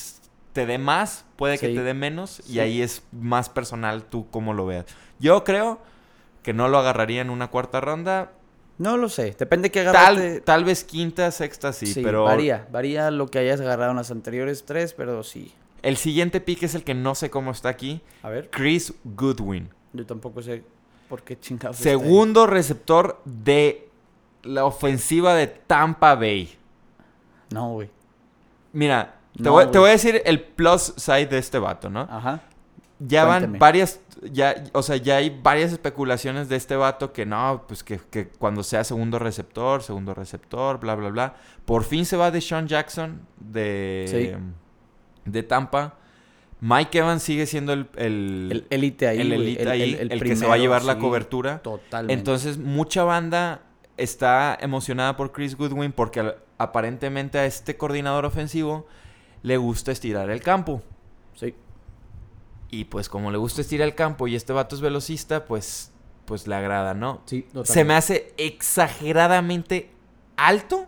te dé más, puede que te dé menos. Y ahí es más personal tú cómo lo veas. Yo creo que no lo agarraría en una cuarta ronda. No lo sé. Depende que Tal, agarraste. tal vez quinta, sexta, sí, Sí, pero varía. Varía lo que hayas agarrado en las anteriores tres, pero sí. el siguiente pick es el que no sé cómo está aquí. A ver, Chris Goodwin. yo tampoco sé por qué chingados. está ahí. Segundo receptor de la ofensiva de Tampa Bay. No, güey. Mira, te, No, voy, te voy a decir el plus side de este vato, ¿no? Ajá. Ya van varias, ya, o sea, ya hay varias especulaciones de este vato que no, pues que, que cuando sea segundo receptor, segundo receptor, bla, bla, bla. Por fin se va de Sean Jackson de, de Tampa. Mike Evans sigue siendo el, el, El élite ahí. el elite ahí, el, que se va a llevar la cobertura. Totalmente. Entonces, mucha banda está emocionada por Chris Goodwin porque aparentemente a este coordinador ofensivo le gusta estirar el campo. Sí. Y pues como le gusta estirar el campo y este vato es velocista, pues, pues le agrada, ¿no? Sí, totalmente. Se me hace exageradamente alto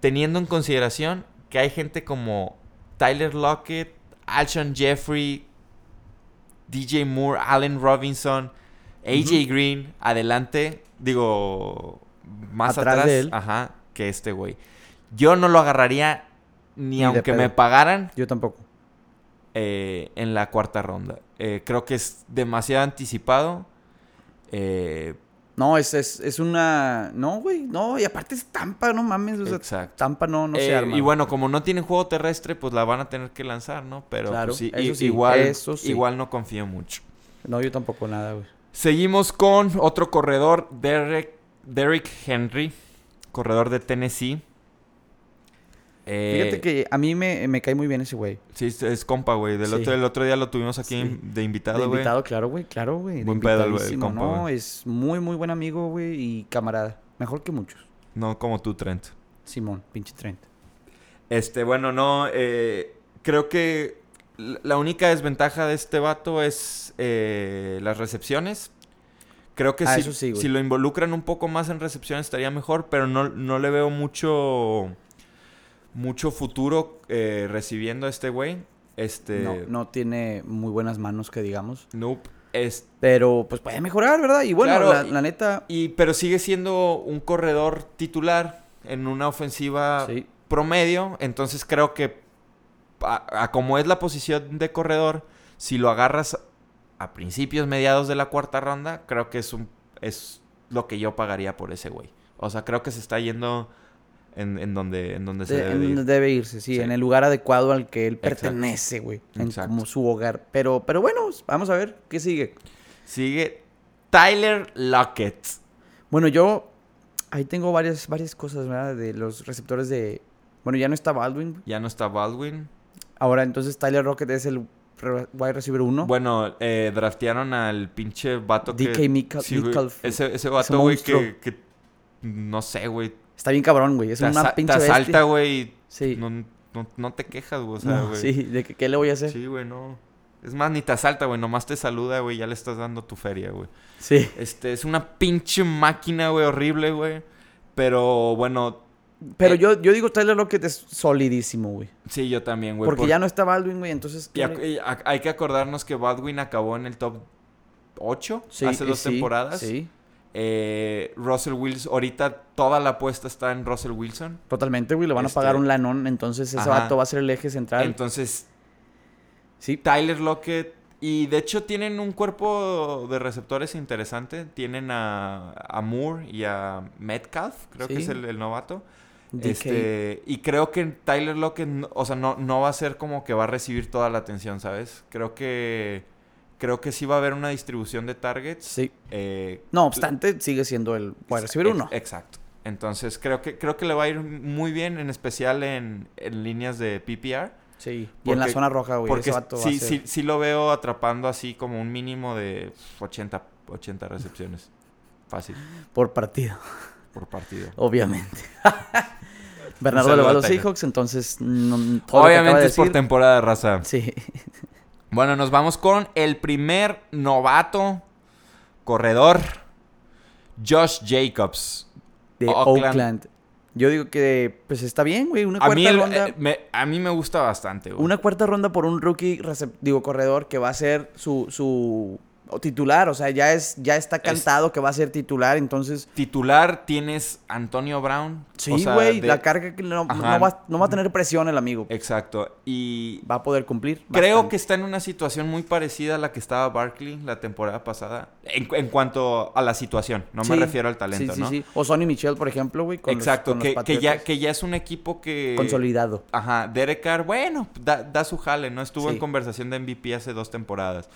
teniendo en consideración que hay gente como Tyler Lockett, Alshon Jeffrey, DJ Moore, Allen Robinson, AJ. Green, adelante, digo, más Atrás atrás, de él. ajá, que este güey. Yo no lo agarraría ni, aunque me pagaran Yo tampoco. Eh, en la cuarta ronda. Eh, creo que es demasiado anticipado. Eh, No, es, es, es una. No, güey. No, y aparte es Tampa, no mames. O sea, Exacto. Tampa no, no se arma. y bueno, como no tienen juego terrestre, pues la van a tener que lanzar, ¿no? Pero Claro, pues, sí, eso i- sí, igual, eso sí. igual no confío mucho. No, yo tampoco nada, güey. Seguimos con otro corredor, Derek, Derrick Henry, corredor de Tennessee. Eh, Fíjate que a mí me, me cae muy bien ese güey. Sí, es- es compa, güey. Del Sí. otro, el otro día lo tuvimos aquí Sí. de De invitado, güey. invitado, claro, güey. Claro, güey. de Buen pedo güey, No, es muy, muy buen amigo, güey. Y camarada. Mejor que muchos. No como tú, Trent. Simón, pinche Trent. Este, bueno, no, eh, creo que la única desventaja de este vato es eh, las recepciones. Creo que Ah, si, sí, si lo involucran un poco más en recepciones estaría mejor, pero no, no le veo mucho mucho futuro eh, recibiendo a este güey. Este, No, no tiene muy buenas manos, que digamos. nope. Es- Pero, pues puede mejorar, ¿verdad? Y bueno, Claro, la, neta. y, pero sigue siendo un corredor titular en una ofensiva Sí. promedio. Entonces creo que a, a como es la posición de corredor, si lo agarras a principios, mediados de la cuarta ronda, creo que es un es lo que yo pagaría por ese güey. O sea, creo que se está yendo en, en donde, en donde se de- debe en de ir. donde debe irse, sí, Sí. en el lugar adecuado al que él pertenece, güey. Como su hogar. Pero, pero bueno, vamos a ver qué sigue. Sigue Tyler Lockett. Bueno, yo ahí tengo varias, varias cosas, ¿verdad? De los receptores de. Bueno, ya no está Baldwin. Ya no está Baldwin. Ahora, entonces Tyler Rocket es el wide receiver 1. Bueno, eh, draftearon al pinche vato que... DK Metcalf- Sí. Ese, ese vato, güey, que... No sé, güey. Está bien cabrón, güey. Es Te, una te pinche bestia. asalta, güey. Sí. No, no, no te quejas, güey. O sea, No, güey. sí, de que qué le voy a hacer. Sí, güey, no. Es más, ni te asalta, güey. Nomás te saluda, güey. Ya le estás dando tu feria, güey. Sí. Este, es una pinche máquina, güey, horrible, güey. Pero, bueno, Pero Eh. yo, yo digo Tyler Rocket es solidísimo, güey. sí, yo también, güey. Porque por- ya no está Baldwin, güey. Entonces. y ac- hay que acordarnos que Baldwin acabó en el top 8 Sí, hace dos sí, temporadas. Sí, Eh, Russell Wilson, ahorita toda la apuesta está en Russell Wilson. totalmente, güey. Le van a Este- pagar un lanón. Entonces ese Ajá. vato va a ser el eje central. Entonces, sí. Tyler Lockett. Y de hecho tienen un cuerpo de receptores interesante. Tienen a, a Moore y a Metcalf, creo que es el, el novato. DK. Este, y creo que Tyler Lockett, o sea, no, no va a ser como que va a recibir toda la atención, ¿sabes? Creo que creo que sí va a haber una distribución de targets. Sí. Eh, No obstante, sigue siendo el receiver ex- 1. Exacto. Entonces creo que creo que le va a ir muy bien, en especial en, en líneas de PPR. Sí. Y en la zona roja, güey. Porque vato va a sí, ser- sí, sí lo veo atrapando así como un mínimo de 80, 80 recepciones. Fácil, Por partido, por partido. obviamente. Bernardo le va a a los. Seahawks, entonces. No, todo lo que acaba Obviamente es por temporada, raza. Sí. Bueno, nos vamos con el primer novato corredor, Josh Jacobs. De Oakland. Oakland. Yo digo que, pues está bien, güey. Una A mí, cuarta el- ronda. eh, me, a mí me gusta bastante, güey. Una cuarta ronda por un rookie, digo, corredor, que va a ser su, su o titular. O sea, ya, es, ya está cantado que va a ser titular. Entonces, Titular tienes Antonio Brown. o sí, sea, güey, de- la carga que no, va, no va a tener presión el amigo. Exacto. Y Va a poder cumplir. Creo bastante. que está en una situación muy parecida a la que estaba Barkley la temporada pasada. En, en cuanto a la situación, no me refiero al talento, sí, sí, ¿no? Sí, O Sonny Michel, por ejemplo, güey. Exacto, los que, que ya, que ya es un equipo que... Consolidado. Ajá, Derek Carr, bueno, da, da su jale, ¿no? Estuvo en conversación de MVP hace dos temporadas.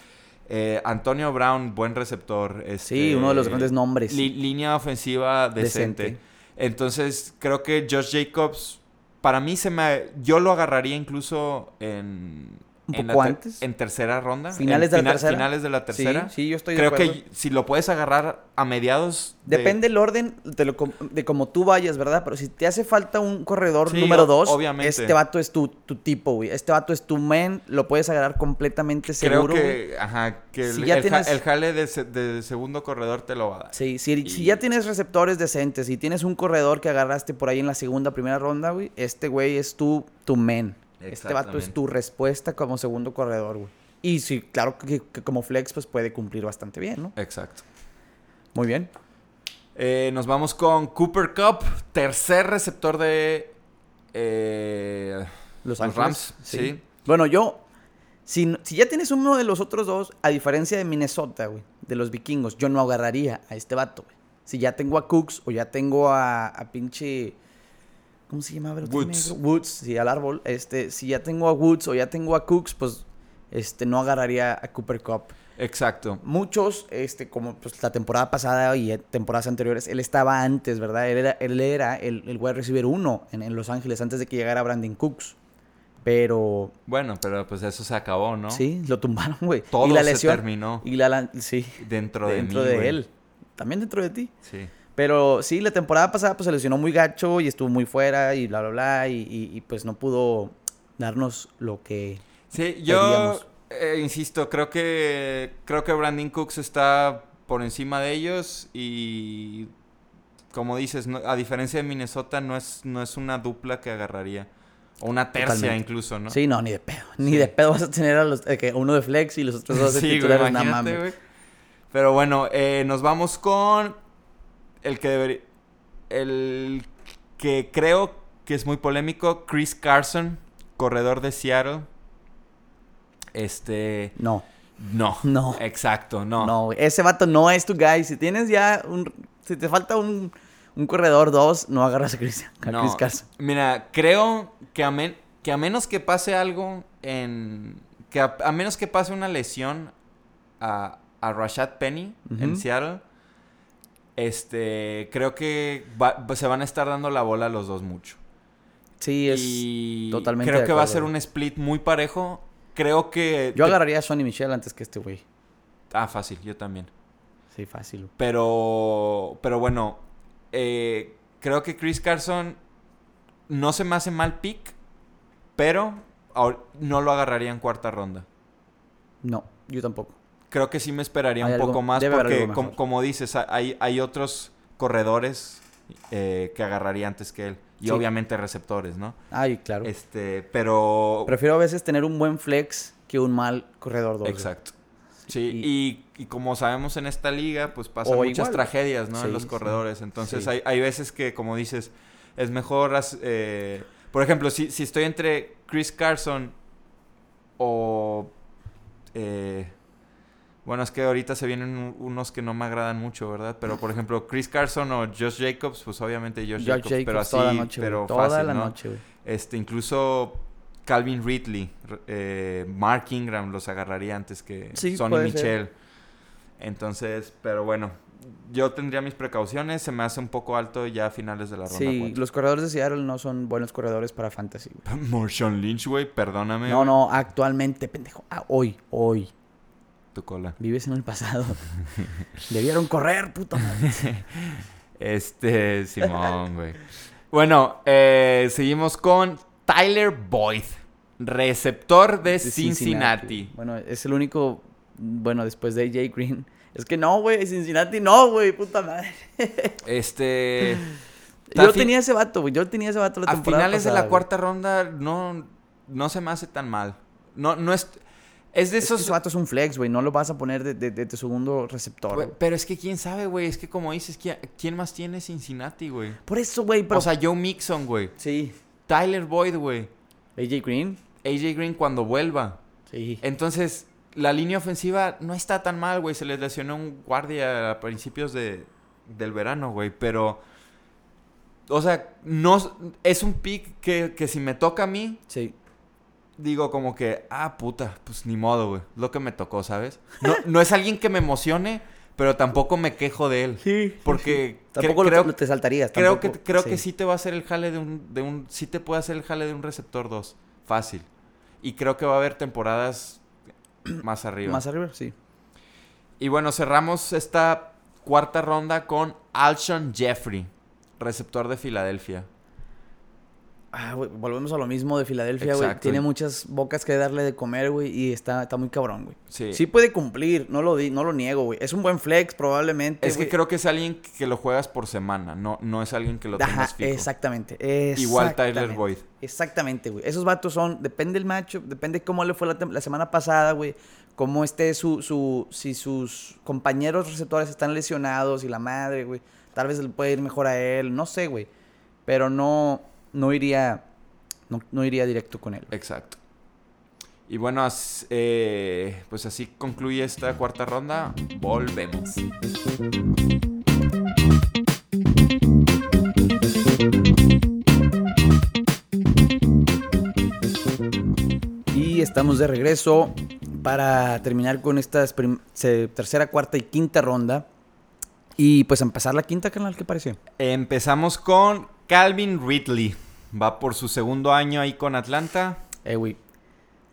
Eh, Antonio Brown, buen receptor. Sí, este, uno de los grandes nombres. li- línea ofensiva decente. Decente. Entonces, creo que Josh Jacobs, para mí se me... Yo lo agarraría incluso en... Un en poco antes. En tercera ronda. Finales en de la tercera. Finales de la tercera. Sí, sí, yo estoy de Creo que si lo puedes agarrar a mediados... de- Depende el orden de, lo de como tú vayas, ¿verdad? Pero si te hace falta un corredor Sí, número dos, obviamente. este vato es tu, tu tipo, güey. Este vato es tu man, lo puedes agarrar completamente Creo seguro, güey. que, ajá, que Si el, ya el ja- tienes- el jale de, se- de segundo corredor te lo va a dar. Sí, si, si ya tienes receptores decentes y tienes un corredor que agarraste por ahí en la segunda, primera ronda, güey, este güey es tu, tu man. Este vato es tu respuesta como segundo corredor, güey. Y sí, claro que, que como flex, pues puede cumplir bastante bien, ¿no? Exacto. Muy bien. Eh, nos vamos con Cooper Cup, tercer receptor de eh, Los, Rams. Sí. Bueno, yo, si, si ya tienes uno de los otros dos, a diferencia de Minnesota, güey, de los vikingos, yo no agarraría a este vato, güey. Si ya tengo a Cooks o ya tengo a, a pinche... ¿Cómo se llamaba el otro Woods. negro? Woods, sí, al árbol. Este, si ya tengo a Woods o ya tengo a Cooks, pues este, no agarraría a Cooper Cup. Exacto. Muchos, este, como pues, la temporada pasada y temporadas anteriores, él estaba antes, ¿verdad? Él era, él era el, el wide receiver uno en, en Los Ángeles antes de que llegara Brandon Cooks. Pero Bueno, pero pues eso se acabó, ¿no? Sí, lo tumbaron, güey. Todo y la se terminó Y la, la- sí, dentro, de dentro mí, de, él. También dentro de ti. Sí. Pero sí, la temporada pasada pues se lesionó muy gacho y estuvo muy fuera y bla, bla, bla. Y, y- y, pues no pudo darnos lo que... Sí, yo eh, insisto, creo que creo que Brandon Cooks está por encima de ellos y como dices, no- a diferencia de Minnesota no es no es una dupla que agarraría o una tercia Totalmente. incluso, ¿no? Sí, no, ni de pedo. Ni Sí. de pedo vas a tener a los, eh, que uno de flex y los otros dos de Sí, güey, titulares. nada imagínate, mames. güey. Pero bueno, eh, nos vamos con el que debería. El que creo que es muy polémico, Chris Carson, corredor de Seattle. Este. No, No. No. Exacto, no. no. Ese vato no es tu guy. Si tienes ya un... Si te falta un, un corredor dos, no agarras a Chris, a No. Chris Carson. Mira, creo que a, men- que a menos que pase algo en. Que a, a menos que pase una lesión a, a Rashad Penny en. Seattle. Este. Creo que va- se van a estar dando la bola los dos mucho. Sí, es y totalmente creo que va a ser un split muy parejo. Creo que... Yo te- agarraría a Sonny Michel antes que este güey. Ah, fácil, yo también. Sí, fácil. Pero, pero bueno, eh, creo que Chris Carson no se me hace mal pick, pero no lo agarraría en cuarta ronda. No, yo tampoco. Creo que sí me esperaría un algo- poco más porque, com- como dices, ha- hay, hay otros corredores eh, que agarraría antes que él. Y Sí. obviamente receptores, ¿no? Ay, claro. Este, pero... Prefiero a veces tener un buen flex que un mal corredor doble. Exacto. Sí, y, y como sabemos en esta liga, pues pasan muchas igual. tragedias, ¿no? Sí, en los sí. corredores. Entonces Sí. hay, hay veces que, como dices, es mejor... eh, por ejemplo, si, si estoy entre Chris Carson o... eh, bueno, es que ahorita se vienen un- unos que no me agradan mucho, ¿verdad? Pero, por ejemplo, Chris Carson o Josh Jacobs, pues obviamente Josh, Josh Jacobs, Jacobs pero así, toda la noche, pero Toda fácil, la ¿no? noche, güey. Este, incluso Calvin Ridley, eh, Mark Ingram los agarraría antes que Sí, Sonny ser. Michel. Entonces, pero bueno, yo tendría mis precauciones. Se me hace un poco alto ya a finales de la ronda. Sí, los corredores de Seattle no son buenos corredores para fantasy, güey. Marshawn Lynch, güey, perdóname. No, no, actualmente, pendejo. Ah, hoy, hoy. Tu cola. Vives en el pasado. Debieron correr, puta madre. Este, Simón, güey. Bueno, eh, seguimos con Tyler Boyd, receptor de De Cincinnati. Bueno, es el único, bueno, después de AJ Green. Es que no, güey, Cincinnati no, güey, puta madre. Este. Yo tenía ese vato, güey. Yo tenía ese vato la A temporada finales de la cuarta ronda no, no se me hace tan mal. No, no es. Es de Es que esos. vato es un flex, güey. No lo vas a poner de, de- de tu segundo receptor. Güey, güey. Pero es que quién sabe, güey. Es que como dices, ¿quién, quién más tiene Cincinnati, güey? Por eso, güey, pero... O sea, Joe Mixon, güey. sí. Tyler Boyd, güey. AJ Green. AJ Green cuando vuelva. Sí. Entonces, la línea ofensiva no está tan mal, güey. Se les lesionó un guardia a principios de, del verano, güey. Pero, o sea, no es un pick que, que si me toca a mí, Sí. Digo como que, ah, puta, pues ni modo, güey. Lo que me tocó, ¿sabes? No, no es alguien que me emocione, pero tampoco me quejo de él. Sí. Porque Tampoco creo, lo te saltarías. creo, que, creo que sí te va a hacer el jale de un, de un... Sí te puede hacer el jale de un receptor 2. Fácil. Y creo que va a haber temporadas más arriba. Más arriba, sí. Y bueno, cerramos esta cuarta ronda con Alshon Jeffrey, receptor de Filadelfia. Ah, güey, volvemos a lo mismo de Filadelfia, güey. Tiene muchas bocas que darle de comer, güey, y está, está muy cabrón, güey. Sí. Sí puede cumplir, no lo, di, no lo niego, güey. Es un buen flex, probablemente, es que creo que es alguien que lo juegas por semana, no, no es alguien que lo Ajá, tengas fijo. exactamente, Igual Tyler. Boyd. Exactamente, güey. Esos vatos son, depende del macho, depende cómo le fue la semana pasada, güey. Cómo esté su, su, si sus compañeros receptores están lesionados y la madre, güey. Tal vez le puede ir mejor a él, no sé, güey. Pero no, no iría, no, no iría directo con él. Exacto. Y bueno, as- eh, pues así concluye esta cuarta ronda. Volvemos. Y estamos de regreso para terminar con esta tercera, cuarta y quinta ronda. Y pues empezar la quinta, canal, ¿qué pareció? Empezamos con Calvin Ridley. Va por su segundo año ahí con Atlanta. Eh, güey.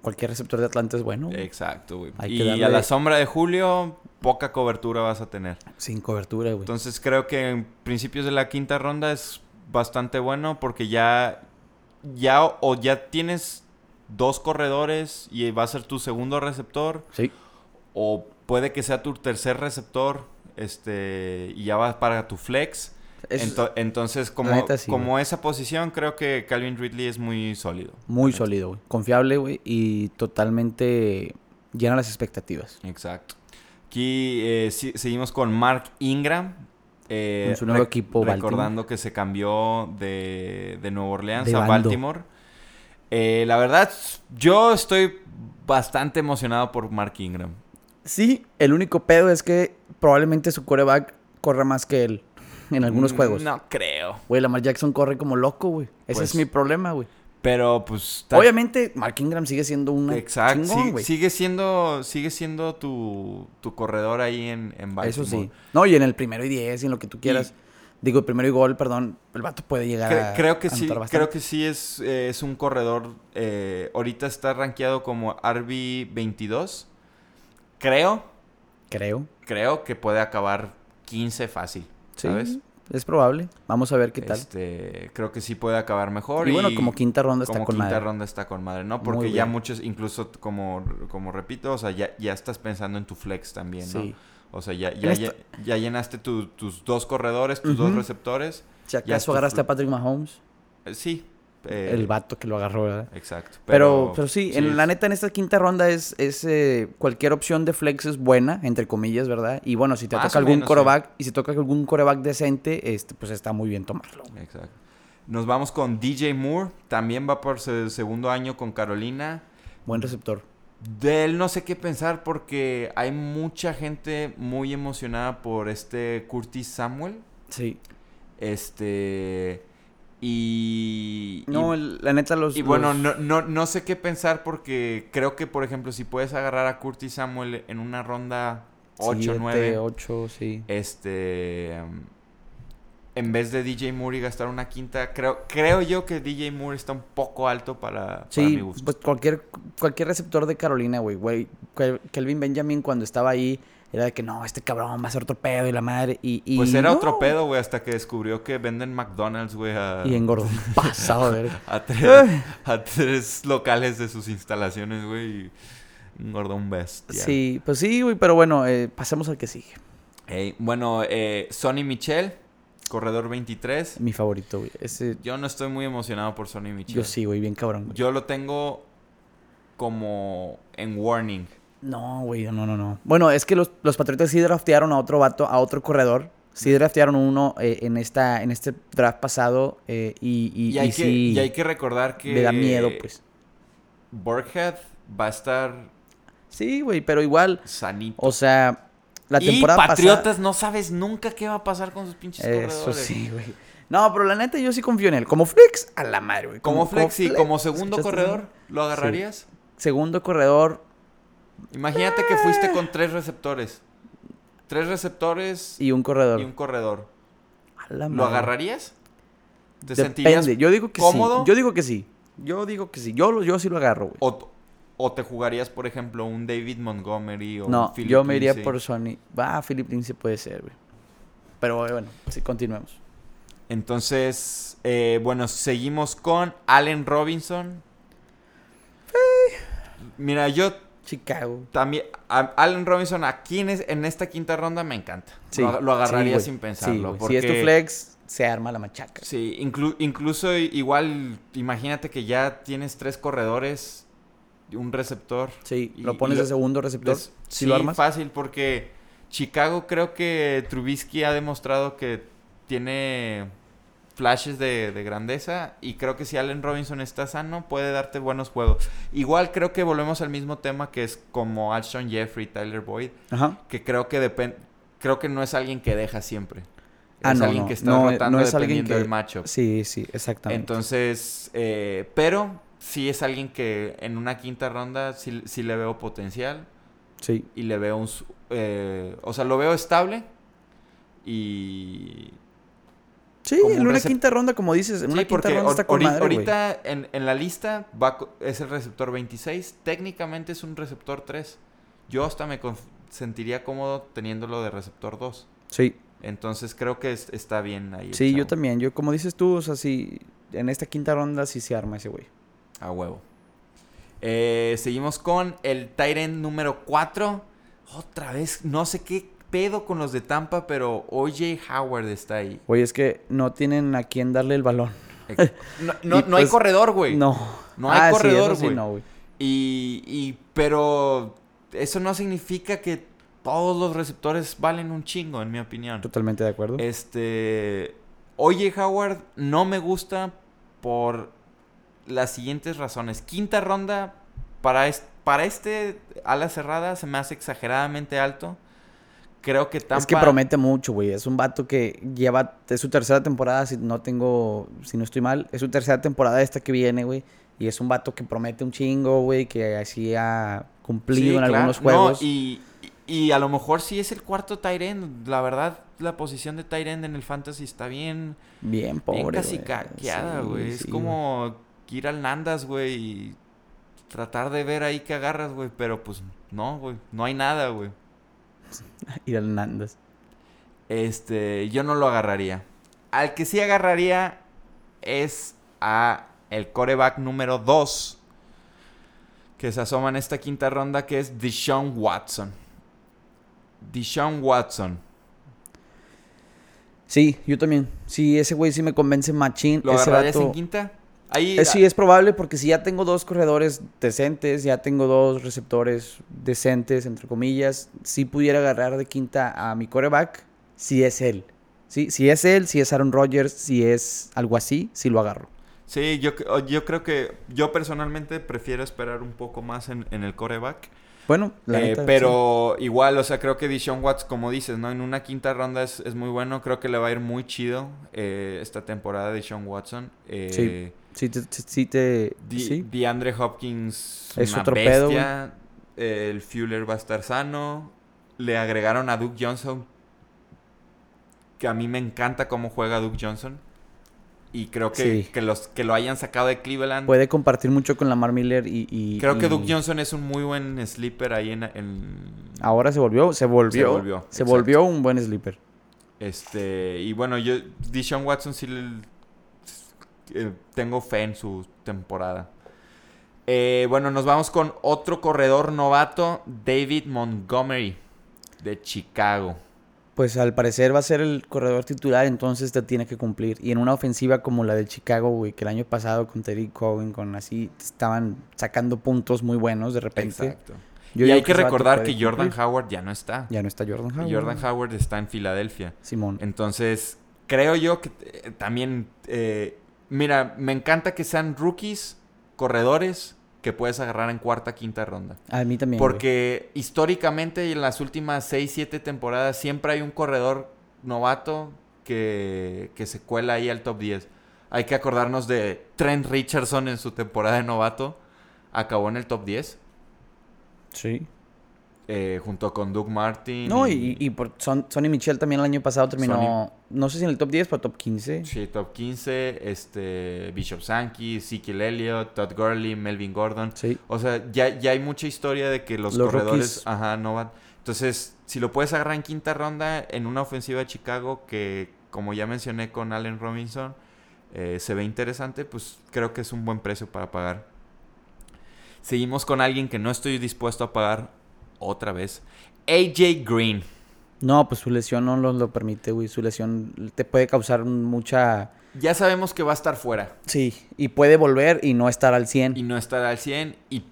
Cualquier receptor de Atlanta es bueno. güey. Exacto, güey. Hay Y darle- a la sombra de Julio, poca cobertura vas a tener. Sin cobertura, güey. Entonces creo que en principios de la quinta ronda es bastante bueno porque ya, ya o ya tienes dos corredores y va a ser tu segundo receptor Sí. o puede que sea tu tercer receptor este y ya va para tu flex. Es Ento- entonces como, la neta sí, como esa posición creo que Calvin Ridley es muy sólido. muy sólido, güey. Confiable, güey. Y totalmente llena las expectativas. Exacto. Aquí eh, si- seguimos con Mark Ingram. eh, Con su nuevo equipo, Recordando que se cambió de, de Nueva Orleans De a bando. Baltimore. Eh, la verdad, yo estoy bastante emocionado por Mark Ingram. Sí, el único pedo es que probablemente su coreback corra más que él en algunos juegos. No creo. Güey, Lamar Jackson corre como loco, güey. Ese Pues, es mi problema, güey. Pero pues... Obviamente, Mark Ingram sigue siendo una Exacto. chingón, sí- sigue siendo, sigue siendo tu, tu corredor ahí en, en Baltimore. Eso sí. No, y en el primero y diez y en lo que tú quieras. Digo, primero y gol, perdón. El vato puede llegar Cre- a. creo que sí, bastante. creo que sí es, eh, es un corredor. eh, ahorita está rankeado como RB22. Creo, Creo. creo que puede acabar 15 fácil. Sí. ¿Sabes? Es probable. Vamos a ver qué tal. Este, creo que sí puede acabar mejor. y bueno, como quinta ronda está como con quinta madre. ronda está con madre, ¿no? Porque ya muchos, incluso como, como repito, o sea, ya, ya estás pensando en tu flex también, ¿no? Sí. O sea, ya, ya, ya, ya llenaste tu- tus dos corredores, tus dos receptores. Si acaso agarraste a Patrick Mahomes, Eh, sí. Eh, el vato que lo agarró, ¿verdad? Exacto. Pero, pero sí, sí en la neta, en esta quinta ronda es, es eh, cualquier opción de flex es buena, entre comillas, ¿verdad? Y bueno, si te Más toca algún menos, sí. coreback, y si toca algún coreback decente, este, pues está muy bien tomarlo. Exacto. Nos vamos con DJ Moore. También va por su segundo año con Carolina. Buen receptor. De él no sé qué pensar porque hay mucha gente muy emocionada por este Curtis Samuel. Sí. Este. Y. No, y, la neta, los. y bueno, no, no, no sé qué pensar porque creo que, por ejemplo, si puedes agarrar a Curtis Samuel en una ronda 8 siete, 9, 8, sí. este. En vez de DJ Moore y gastar una quinta, creo, creo yo que DJ Moore está un poco alto para, para mi Sí, gusto. pues cualquier, cualquier receptor de Carolina, güey, güey. Kel- Kelvin Benjamin cuando estaba ahí era de que no, este cabrón va a ser otro pedo y la madre. Y, y Pues era no. otro pedo, güey, hasta que descubrió que venden McDonald's, güey, a, Y engordó un pasado, a, tres, a tres locales de sus instalaciones, güey, y engordó un bestia. Sí, pues sí, güey, pero bueno, eh, pasemos al que sigue. Bueno, eh, Sonny Michel, corredor 23. Mi favorito, güey. Ese, Yo no estoy muy emocionado por Sonny Michel. yo sí, güey, bien cabrón. güey. Yo lo tengo como en warning. No, güey, no, no, no. Bueno, es que los, los Patriotas sí draftearon a otro vato, a otro corredor. Sí draftearon uno eh, en esta en este draft pasado eh, y, y, Y, hay, y que, sí y hay que recordar que... me da miedo, pues. Burkhead va a estar Sí, güey, pero igual, sanito. o sea, la y temporada Patriotas pasada... no sabes nunca qué va a pasar con sus pinches Eso corredores. sí, güey. No, pero la neta yo sí confío en él. Como flex, a la madre, güey. Como flex y como segundo corredor, ¿lo agarrarías? Segundo corredor Imagínate que fuiste con tres receptores. Tres receptores y, y un corredor. un corredor. A la ¿Lo agarrarías? ¿Te sentirías Depende. Yo digo que cómodo? sí. Yo digo que sí. Yo digo que sí. Yo, lo- yo sí lo agarro, güey. o, o te jugarías, por ejemplo, un David Montgomery o No, un Philip yo me iría Lindsay? por Sony. Va, Philip Lindsay puede ser, güey. Pero bueno, sí, continuemos. Entonces, eh, bueno, seguimos con Allen Robinson. Mira, yo Chicago. también... a- Allen Robinson aquí en, es- en esta quinta ronda me encanta. Sí, lo, lo agarraría sí, sin pensarlo. porque... Si es tu flex, se arma la machaca. Sí, inclu- incluso igual, imagínate que ya tienes tres corredores, y un receptor. Sí, Y- lo pones de segundo receptor. Les- si lo armas. fácil, porque Chicago creo que Trubisky ha demostrado que tiene flashes de, de grandeza y creo que si Allen Robinson está sano puede darte buenos juegos. Igual creo que volvemos al mismo tema que es como Alshon Jeffrey, Tyler Boyd, Ajá. que creo que depende, creo que no es alguien que deja siempre. Ah, es no, alguien no, que está no, rotando no es dependiendo que- del matchup. Sí, sí, exactamente. Entonces, eh, pero sí es alguien que en una quinta ronda sí, sí le veo potencial sí. y le veo un... eh, o sea, lo veo estable y... Sí, en un una recep- quinta ronda, como dices, en Sí, una quinta ronda está con ahorita, madre, güey. ahorita en, en la lista va, es el receptor 26. Técnicamente es un receptor 3. Yo hasta me sentiría cómodo teniéndolo de receptor 2. Sí, Entonces creo que es- está bien ahí. sí, yo también. Yo, como dices tú, o sea, sí, en esta quinta ronda sí se arma ese güey. A huevo. Eh, seguimos con el Tyrant número 4. Otra vez, no sé qué pedo con los de Tampa, pero OJ Howard está ahí. Güey, es que no tienen a quién darle el balón. No, no- hay pues, corredor, güey. No. No hay Ah, corredor, sí, güey. no. Y, y- pero eso no significa que todos los receptores valen un chingo, en mi opinión. Totalmente de acuerdo. Este, OJ Howard no me gusta por las siguientes razones. Quinta ronda para, es- para este ala cerrada se me hace exageradamente alto. Creo que Tampa Es que promete mucho, güey. Es un vato que lleva... Es su tercera temporada, si no tengo... Si no estoy mal. Es su tercera temporada esta que viene, güey. Y es un vato que promete un chingo, güey. Que así ha cumplido Sí, en claro. algunos No, juegos. y, Y a lo mejor sí es el cuarto Tyrend. La verdad, la posición de Tyrend en el Fantasy está bien. Bien pobre. Bien casi caqueada, güey. sí, es como ir al Nandas, güey, y tratar de ver ahí qué agarras, güey. Pero pues no, güey. No hay nada, güey. Ir al Nandas. Este, yo no lo agarraría. Al que sí agarraría es a el coreback número 2 que se asoma en esta quinta ronda, que es Deshaun Watson. Deshaun Watson. Sí, yo también. Sí, ese güey sí me convence machín. ¿Lo ese agarrarías vato- en quinta? Ahí, sí, es probable porque si ya tengo dos corredores decentes, ya tengo dos receptores decentes, entre comillas, si pudiera agarrar de quinta a mi coreback, si es él. Sí, si es él, si es Aaron Rodgers, si es algo así, sí lo agarro. Sí, yo, yo creo que yo personalmente prefiero esperar un poco más en, en el coreback. Bueno, la Eh, neta, pero igual, o sea, creo que Deshaun Watts, como dices, ¿no? En una quinta ronda es, es muy bueno. Creo que le va a ir muy chido eh, esta temporada de Deshaun Watson. Eh, Sí. Sí, te, sí, te- sí. DeAndre Hopkins, Es una otro pedo, bestia. Eh, el Fuller va a estar sano. Le agregaron a Duke Johnson. Que a mí me encanta cómo juega Duke Johnson. Y creo que, Sí. que, los, que lo hayan sacado de Cleveland. Puede compartir mucho con Lamar Miller y... y- creo que Duke Johnson es un muy buen sleeper ahí en... en- Ahora se volvió, se volvió, Se volvió, se exacto. volvió un buen sleeper. Este, y bueno, yo, Deshaun Watson sí le- eh, tengo fe en su temporada. Eh, bueno, nos vamos con otro corredor novato, David Montgomery, de Chicago. Pues al parecer va a ser el corredor titular, entonces te tiene que cumplir. Y en una ofensiva como la de Chicago, güey, que el año pasado con Terry Cohen, con así, estaban sacando puntos muy buenos de repente. Exacto. Yo y hay que recordar que Jordan cumplir. Howard ya no está. Ya no está Jordan Howard. Jordan Howard está en Filadelfia. Simón. Entonces, creo yo que eh, también, eh, mira, me encanta que sean rookies, corredores, que puedes agarrar en cuarta, quinta ronda. A mí también. güey. Porque históricamente y en las últimas 6, 7 temporadas siempre hay un corredor novato que, que se cuela ahí al top 10. Hay que acordarnos de Trent Richardson en su temporada de novato. Acabó en el top 10. Sí. Eh, junto con Doug Martin. No, y, y por Son, Sonny Michel también el año pasado terminó, no sé si en el top 10, pero top 15. Sí, top 15. Este, Bishop Sankey, Ezekiel Elliott, Todd Gurley, Melvin Gordon. Sí. O sea, ya, ya hay mucha historia de que los, Los corredores, rookies. ajá, no van. Entonces, si lo puedes agarrar en quinta ronda en una ofensiva de Chicago que, como ya mencioné con Allen Robinson, eh, se ve interesante, pues creo que es un buen precio para pagar. Seguimos con alguien que no estoy dispuesto a pagar otra vez. AJ Green. No, pues su lesión no lo, lo permite, güey. Su lesión te puede causar mucha... Ya sabemos que va a estar fuera Sí, y puede volver y no estar al 100. y no estar al 100 y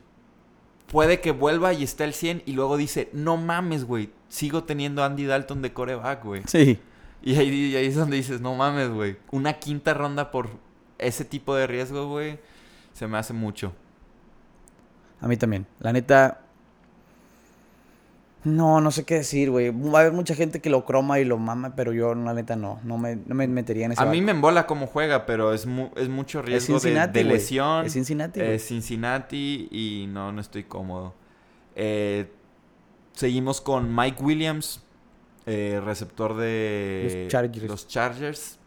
puede que vuelva y esté al 100 y luego dice, no mames, güey, sigo teniendo Andy Dalton de coreback, güey. Sí. Y ahí, y ahí es donde dices, no mames, güey. Una quinta ronda por ese tipo de riesgo, güey, se me hace mucho. A mí también. La neta. No, no sé qué decir, güey. Va a haber mucha gente que lo croma y lo mama, pero yo, la neta, no. No me, no me metería en ese A mí me embola cómo juega, pero es, mu- es mucho Es riesgo de, lesión. Es Cincinnati. Es Cincinnati y no, no estoy cómodo. Eh, seguimos con Mike Williams, eh, receptor de Los Chargers. los Chargers.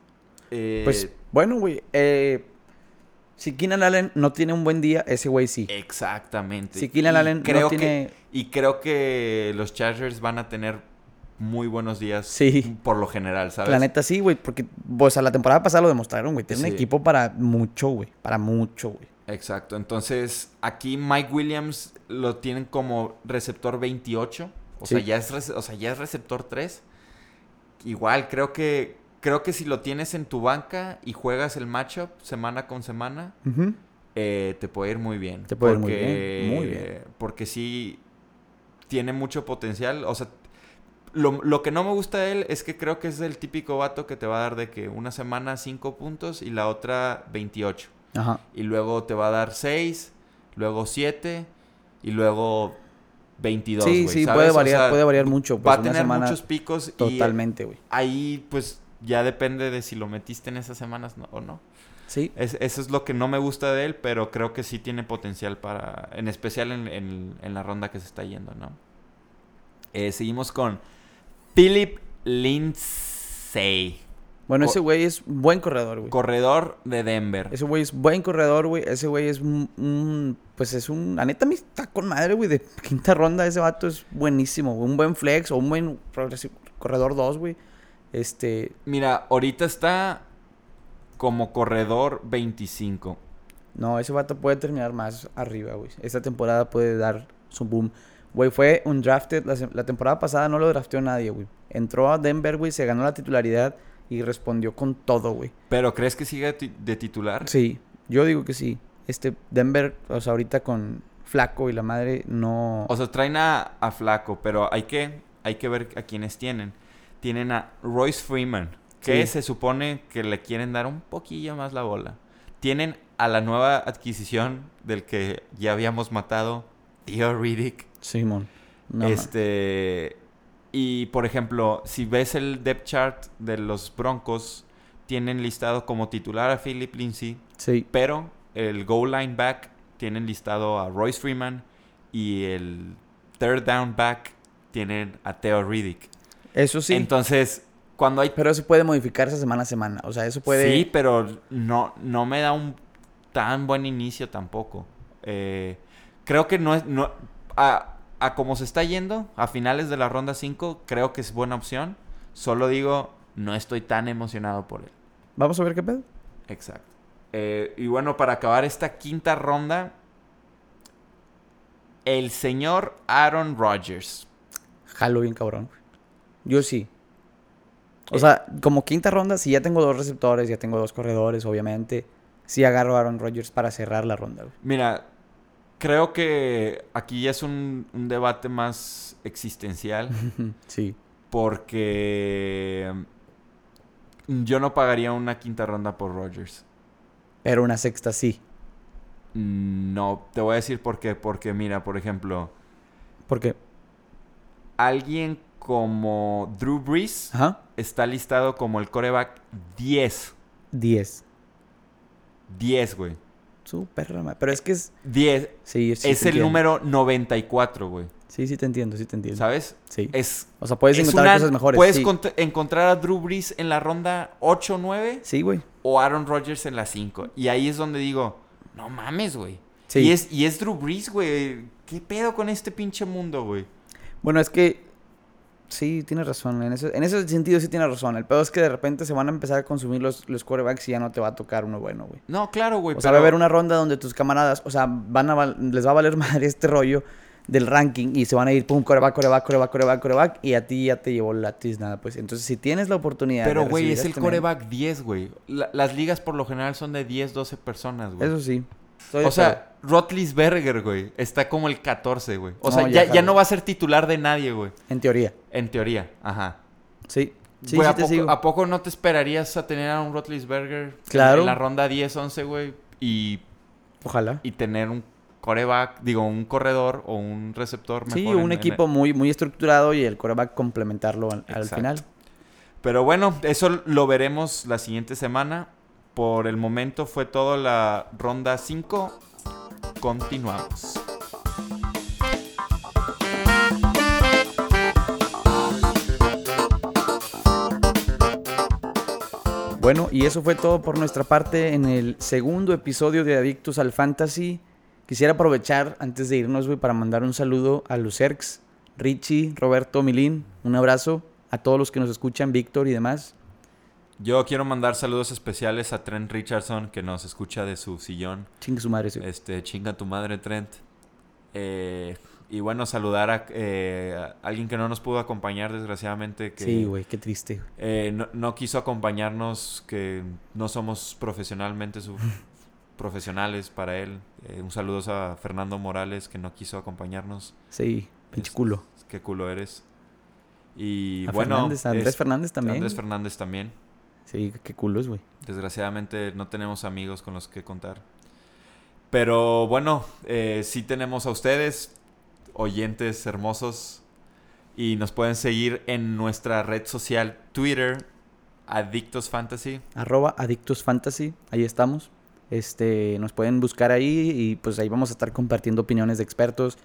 Eh, Pues, bueno, güey. eh, si Keenan Allen no tiene un buen día, ese güey sí. exactamente. Si Keenan Allen no que- tiene- y creo que los Chargers van a tener muy buenos días Sí. por lo general, ¿sabes? La neta sí, güey. Porque, pues, a la temporada pasada lo demostraron, güey. Tiene Sí. un equipo para mucho, güey. Para mucho, güey. Exacto. Entonces, aquí Mike Williams lo tienen como receptor 28. O, sea, ya es, o sea, ya es receptor 3. Igual, creo que, creo que si lo tienes en tu banca y juegas el matchup semana con semana, eh, te puede ir muy bien. Te puede ir muy Porque- bien, muy bien. Porque sí tiene mucho potencial. O sea, lo, lo que no me gusta de él es que creo que es el típico vato que te va a dar de que una semana 5 puntos y la otra 28. Ajá. Y luego te va a dar 6, luego 7 y luego 22. Sí, sí, ¿sabes? puede O variar, sea, puede variar mucho. Va Pues, a una tener semana muchos picos y Totalmente, güey. ahí pues ya depende de si lo metiste en esas semanas no- o no. Sí. Es- eso es lo que no me gusta de él, pero creo que sí tiene potencial para, en especial en, en- en la ronda que se está yendo, ¿no? Eh, seguimos con Philip Lindsay. Bueno, ese güey es buen corredor, güey. Corredor de Denver. Ese güey es buen corredor, güey. Ese güey es un, un- Pues es un. La neta, me está con madre, güey. De quinta ronda, ese vato es buenísimo. güey. Un buen flex o un buen corredor 2, güey. Este. Mira, ahorita está como corredor 25. No, ese vato puede terminar más arriba, güey. Esta temporada puede dar su boom. Güey, fue un drafted. La, temporada pasada no lo drafteó nadie, güey. Entró a Denver, güey, se ganó la titularidad y respondió con todo, güey. ¿Pero crees que sigue ti- de titular? Sí, yo digo que sí. Este Denver, o sea, ahorita con Flaco y la madre, no. O sea, traen a, a Flaco, pero hay que, hay que ver a quiénes tienen. Tienen a Royce Freeman, que Sí. se supone que le quieren dar un poquillo más la bola. Tienen a la nueva adquisición del que ya habíamos matado, Theo Riddick. Simón. No, este. Y por ejemplo, si ves el depth chart de los Broncos, tienen listado como titular a Philip Lindsay, Sí. pero el goal line back tienen listado a Royce Freeman y el third down back tienen a Theo Riddick. Eso sí. Entonces, cuando hay pero eso puede modificarse semana a semana. O sea, eso puede. Sí, pero no, no me da un tan buen inicio tampoco. Eh, creo que no es. No, a, a como se está yendo, a finales de la ronda 5, creo que es buena opción. Solo digo, no estoy tan emocionado por él. Vamos a ver qué pedo. Exacto. Eh, y bueno, para acabar esta quinta ronda, el señor Aaron Rodgers. Jalo bien cabrón. Yo sí. O Eh. sea, como quinta ronda, si ya tengo dos receptores, ya tengo dos corredores, obviamente. Sí agarro a Aaron Rodgers para cerrar la ronda, güey. Mira, creo que aquí ya es un, un debate más existencial. sí. Porque yo no pagaría una quinta ronda por Rodgers. Pero una sexta sí. Mm, No, te voy a decir por qué. Porque mira, por ejemplo, Porque. alguien como Drew Brees Ajá. está listado como el coreback 10. 10. 10, güey. Súper rama. Pero es que es. 10. Sí, sí. es el entiendo. número 94, güey. Sí, sí te entiendo, sí te entiendo. ¿Sabes? Sí. Es, O sea, puedes es encontrar una- cosas mejores. Puedes sí. cont- encontrar a Drew Brees en la ronda 8 9 Sí, güey. o Aaron Rodgers en la 5. Y ahí es donde digo, no mames, güey. Sí. Y, es, y es Drew Brees, güey. ¿Qué pedo con este pinche mundo, güey? Bueno, es que sí, tienes razón. En ese, en ese sentido sí tienes razón. El pedo es que de repente se van a empezar a consumir los, los quarterbacks y ya no te va a tocar uno bueno, güey. No, claro, güey. O sea, va a haber una ronda donde tus camaradas, o sea, van a les va a valer madre este rollo del ranking y se van a ir, pum, coreback, coreback, coreback, coreback, coreback, y a ti ya te llevó la tiznada, pues. Entonces, si tienes la oportunidad Pero, güey, es el este coreback 10, güey. La- las ligas por lo general son de 10, 12 personas, güey. Eso sí. Estoy O sea, Rotlisberger, güey, está como el 14, güey. O No, sea, ya, ya, no va a ser titular de nadie, güey. en teoría. En teoría, ajá. Sí. Sí, Güey, sí ¿a, te poco, sigo. ¿a poco no te esperarías a tener a un Rotlisberger Claro. en la ronda 10, 11, güey? Y, Ojalá. y tener un coreback, digo, un corredor o un receptor mejor. Sí, en- un en- equipo muy, muy estructurado y el coreback complementarlo al, al final. Pero bueno, eso lo veremos la siguiente semana. Por el momento fue todo la ronda 5. Continuamos. Bueno, y eso fue todo por nuestra parte en el segundo episodio de Adictos al Fantasy. Quisiera aprovechar antes de irnos, para mandar un saludo a Lucerx, Richie, Roberto, Milín. Un abrazo a todos los que nos escuchan, Víctor y demás. Yo quiero mandar saludos especiales a Trent Richardson, que nos escucha de su sillón. Chingue su madre. sí. Este, chinga tu madre, Trent. Eh, y bueno, saludar a, eh, a alguien que no nos pudo acompañar, desgraciadamente. Que, Sí, güey, qué triste. eh, no, no quiso acompañarnos, que no somos profesionalmente su- profesionales para él. Eh, un saludo a Fernando Morales, que no quiso acompañarnos. Sí, pinche Es- culo. Qué culo eres. Y A bueno, Fernández, a Andrés es- Fernández también. Andrés Fernández también. Sí, qué culos, güey. Desgraciadamente no tenemos amigos con los que contar. Pero bueno, eh, sí tenemos a ustedes, oyentes hermosos. Y nos pueden seguir en nuestra red social Twitter, Adictos Fantasy. Arroba Adictos Fantasy, ahí estamos. Este, nos pueden buscar ahí y pues ahí vamos a estar compartiendo opiniones de expertos.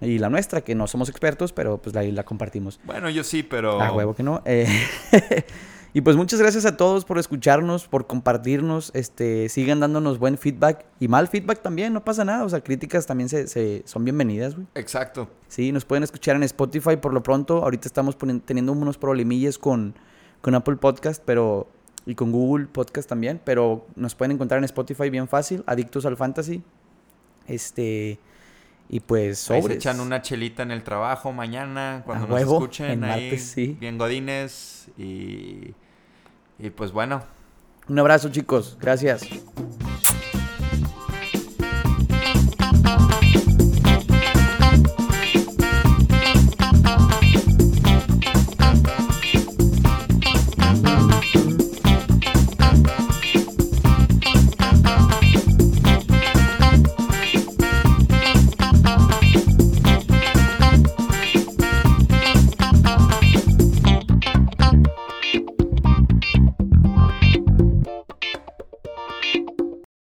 y la nuestra, que no somos expertos, pero pues ahí la compartimos. Bueno, yo sí, pero... A huevo que no. Eh, y pues muchas gracias a todos por escucharnos, por compartirnos. Este, sigan dándonos buen feedback y mal feedback también, no pasa nada. O sea, críticas también se, se son bienvenidas, güey. Exacto. Sí, nos pueden escuchar en Spotify por lo pronto. Ahorita estamos teniendo unos problemillas con, con Apple Podcast, pero y con Google Podcast también, pero nos pueden encontrar en Spotify bien fácil, Adictos al Fantasy. Este y pues sobres. Ahí se echan una chelita en el trabajo mañana cuando nos escuchen ahí sí. bien godines y y pues bueno. Un abrazo, chicos. Gracias.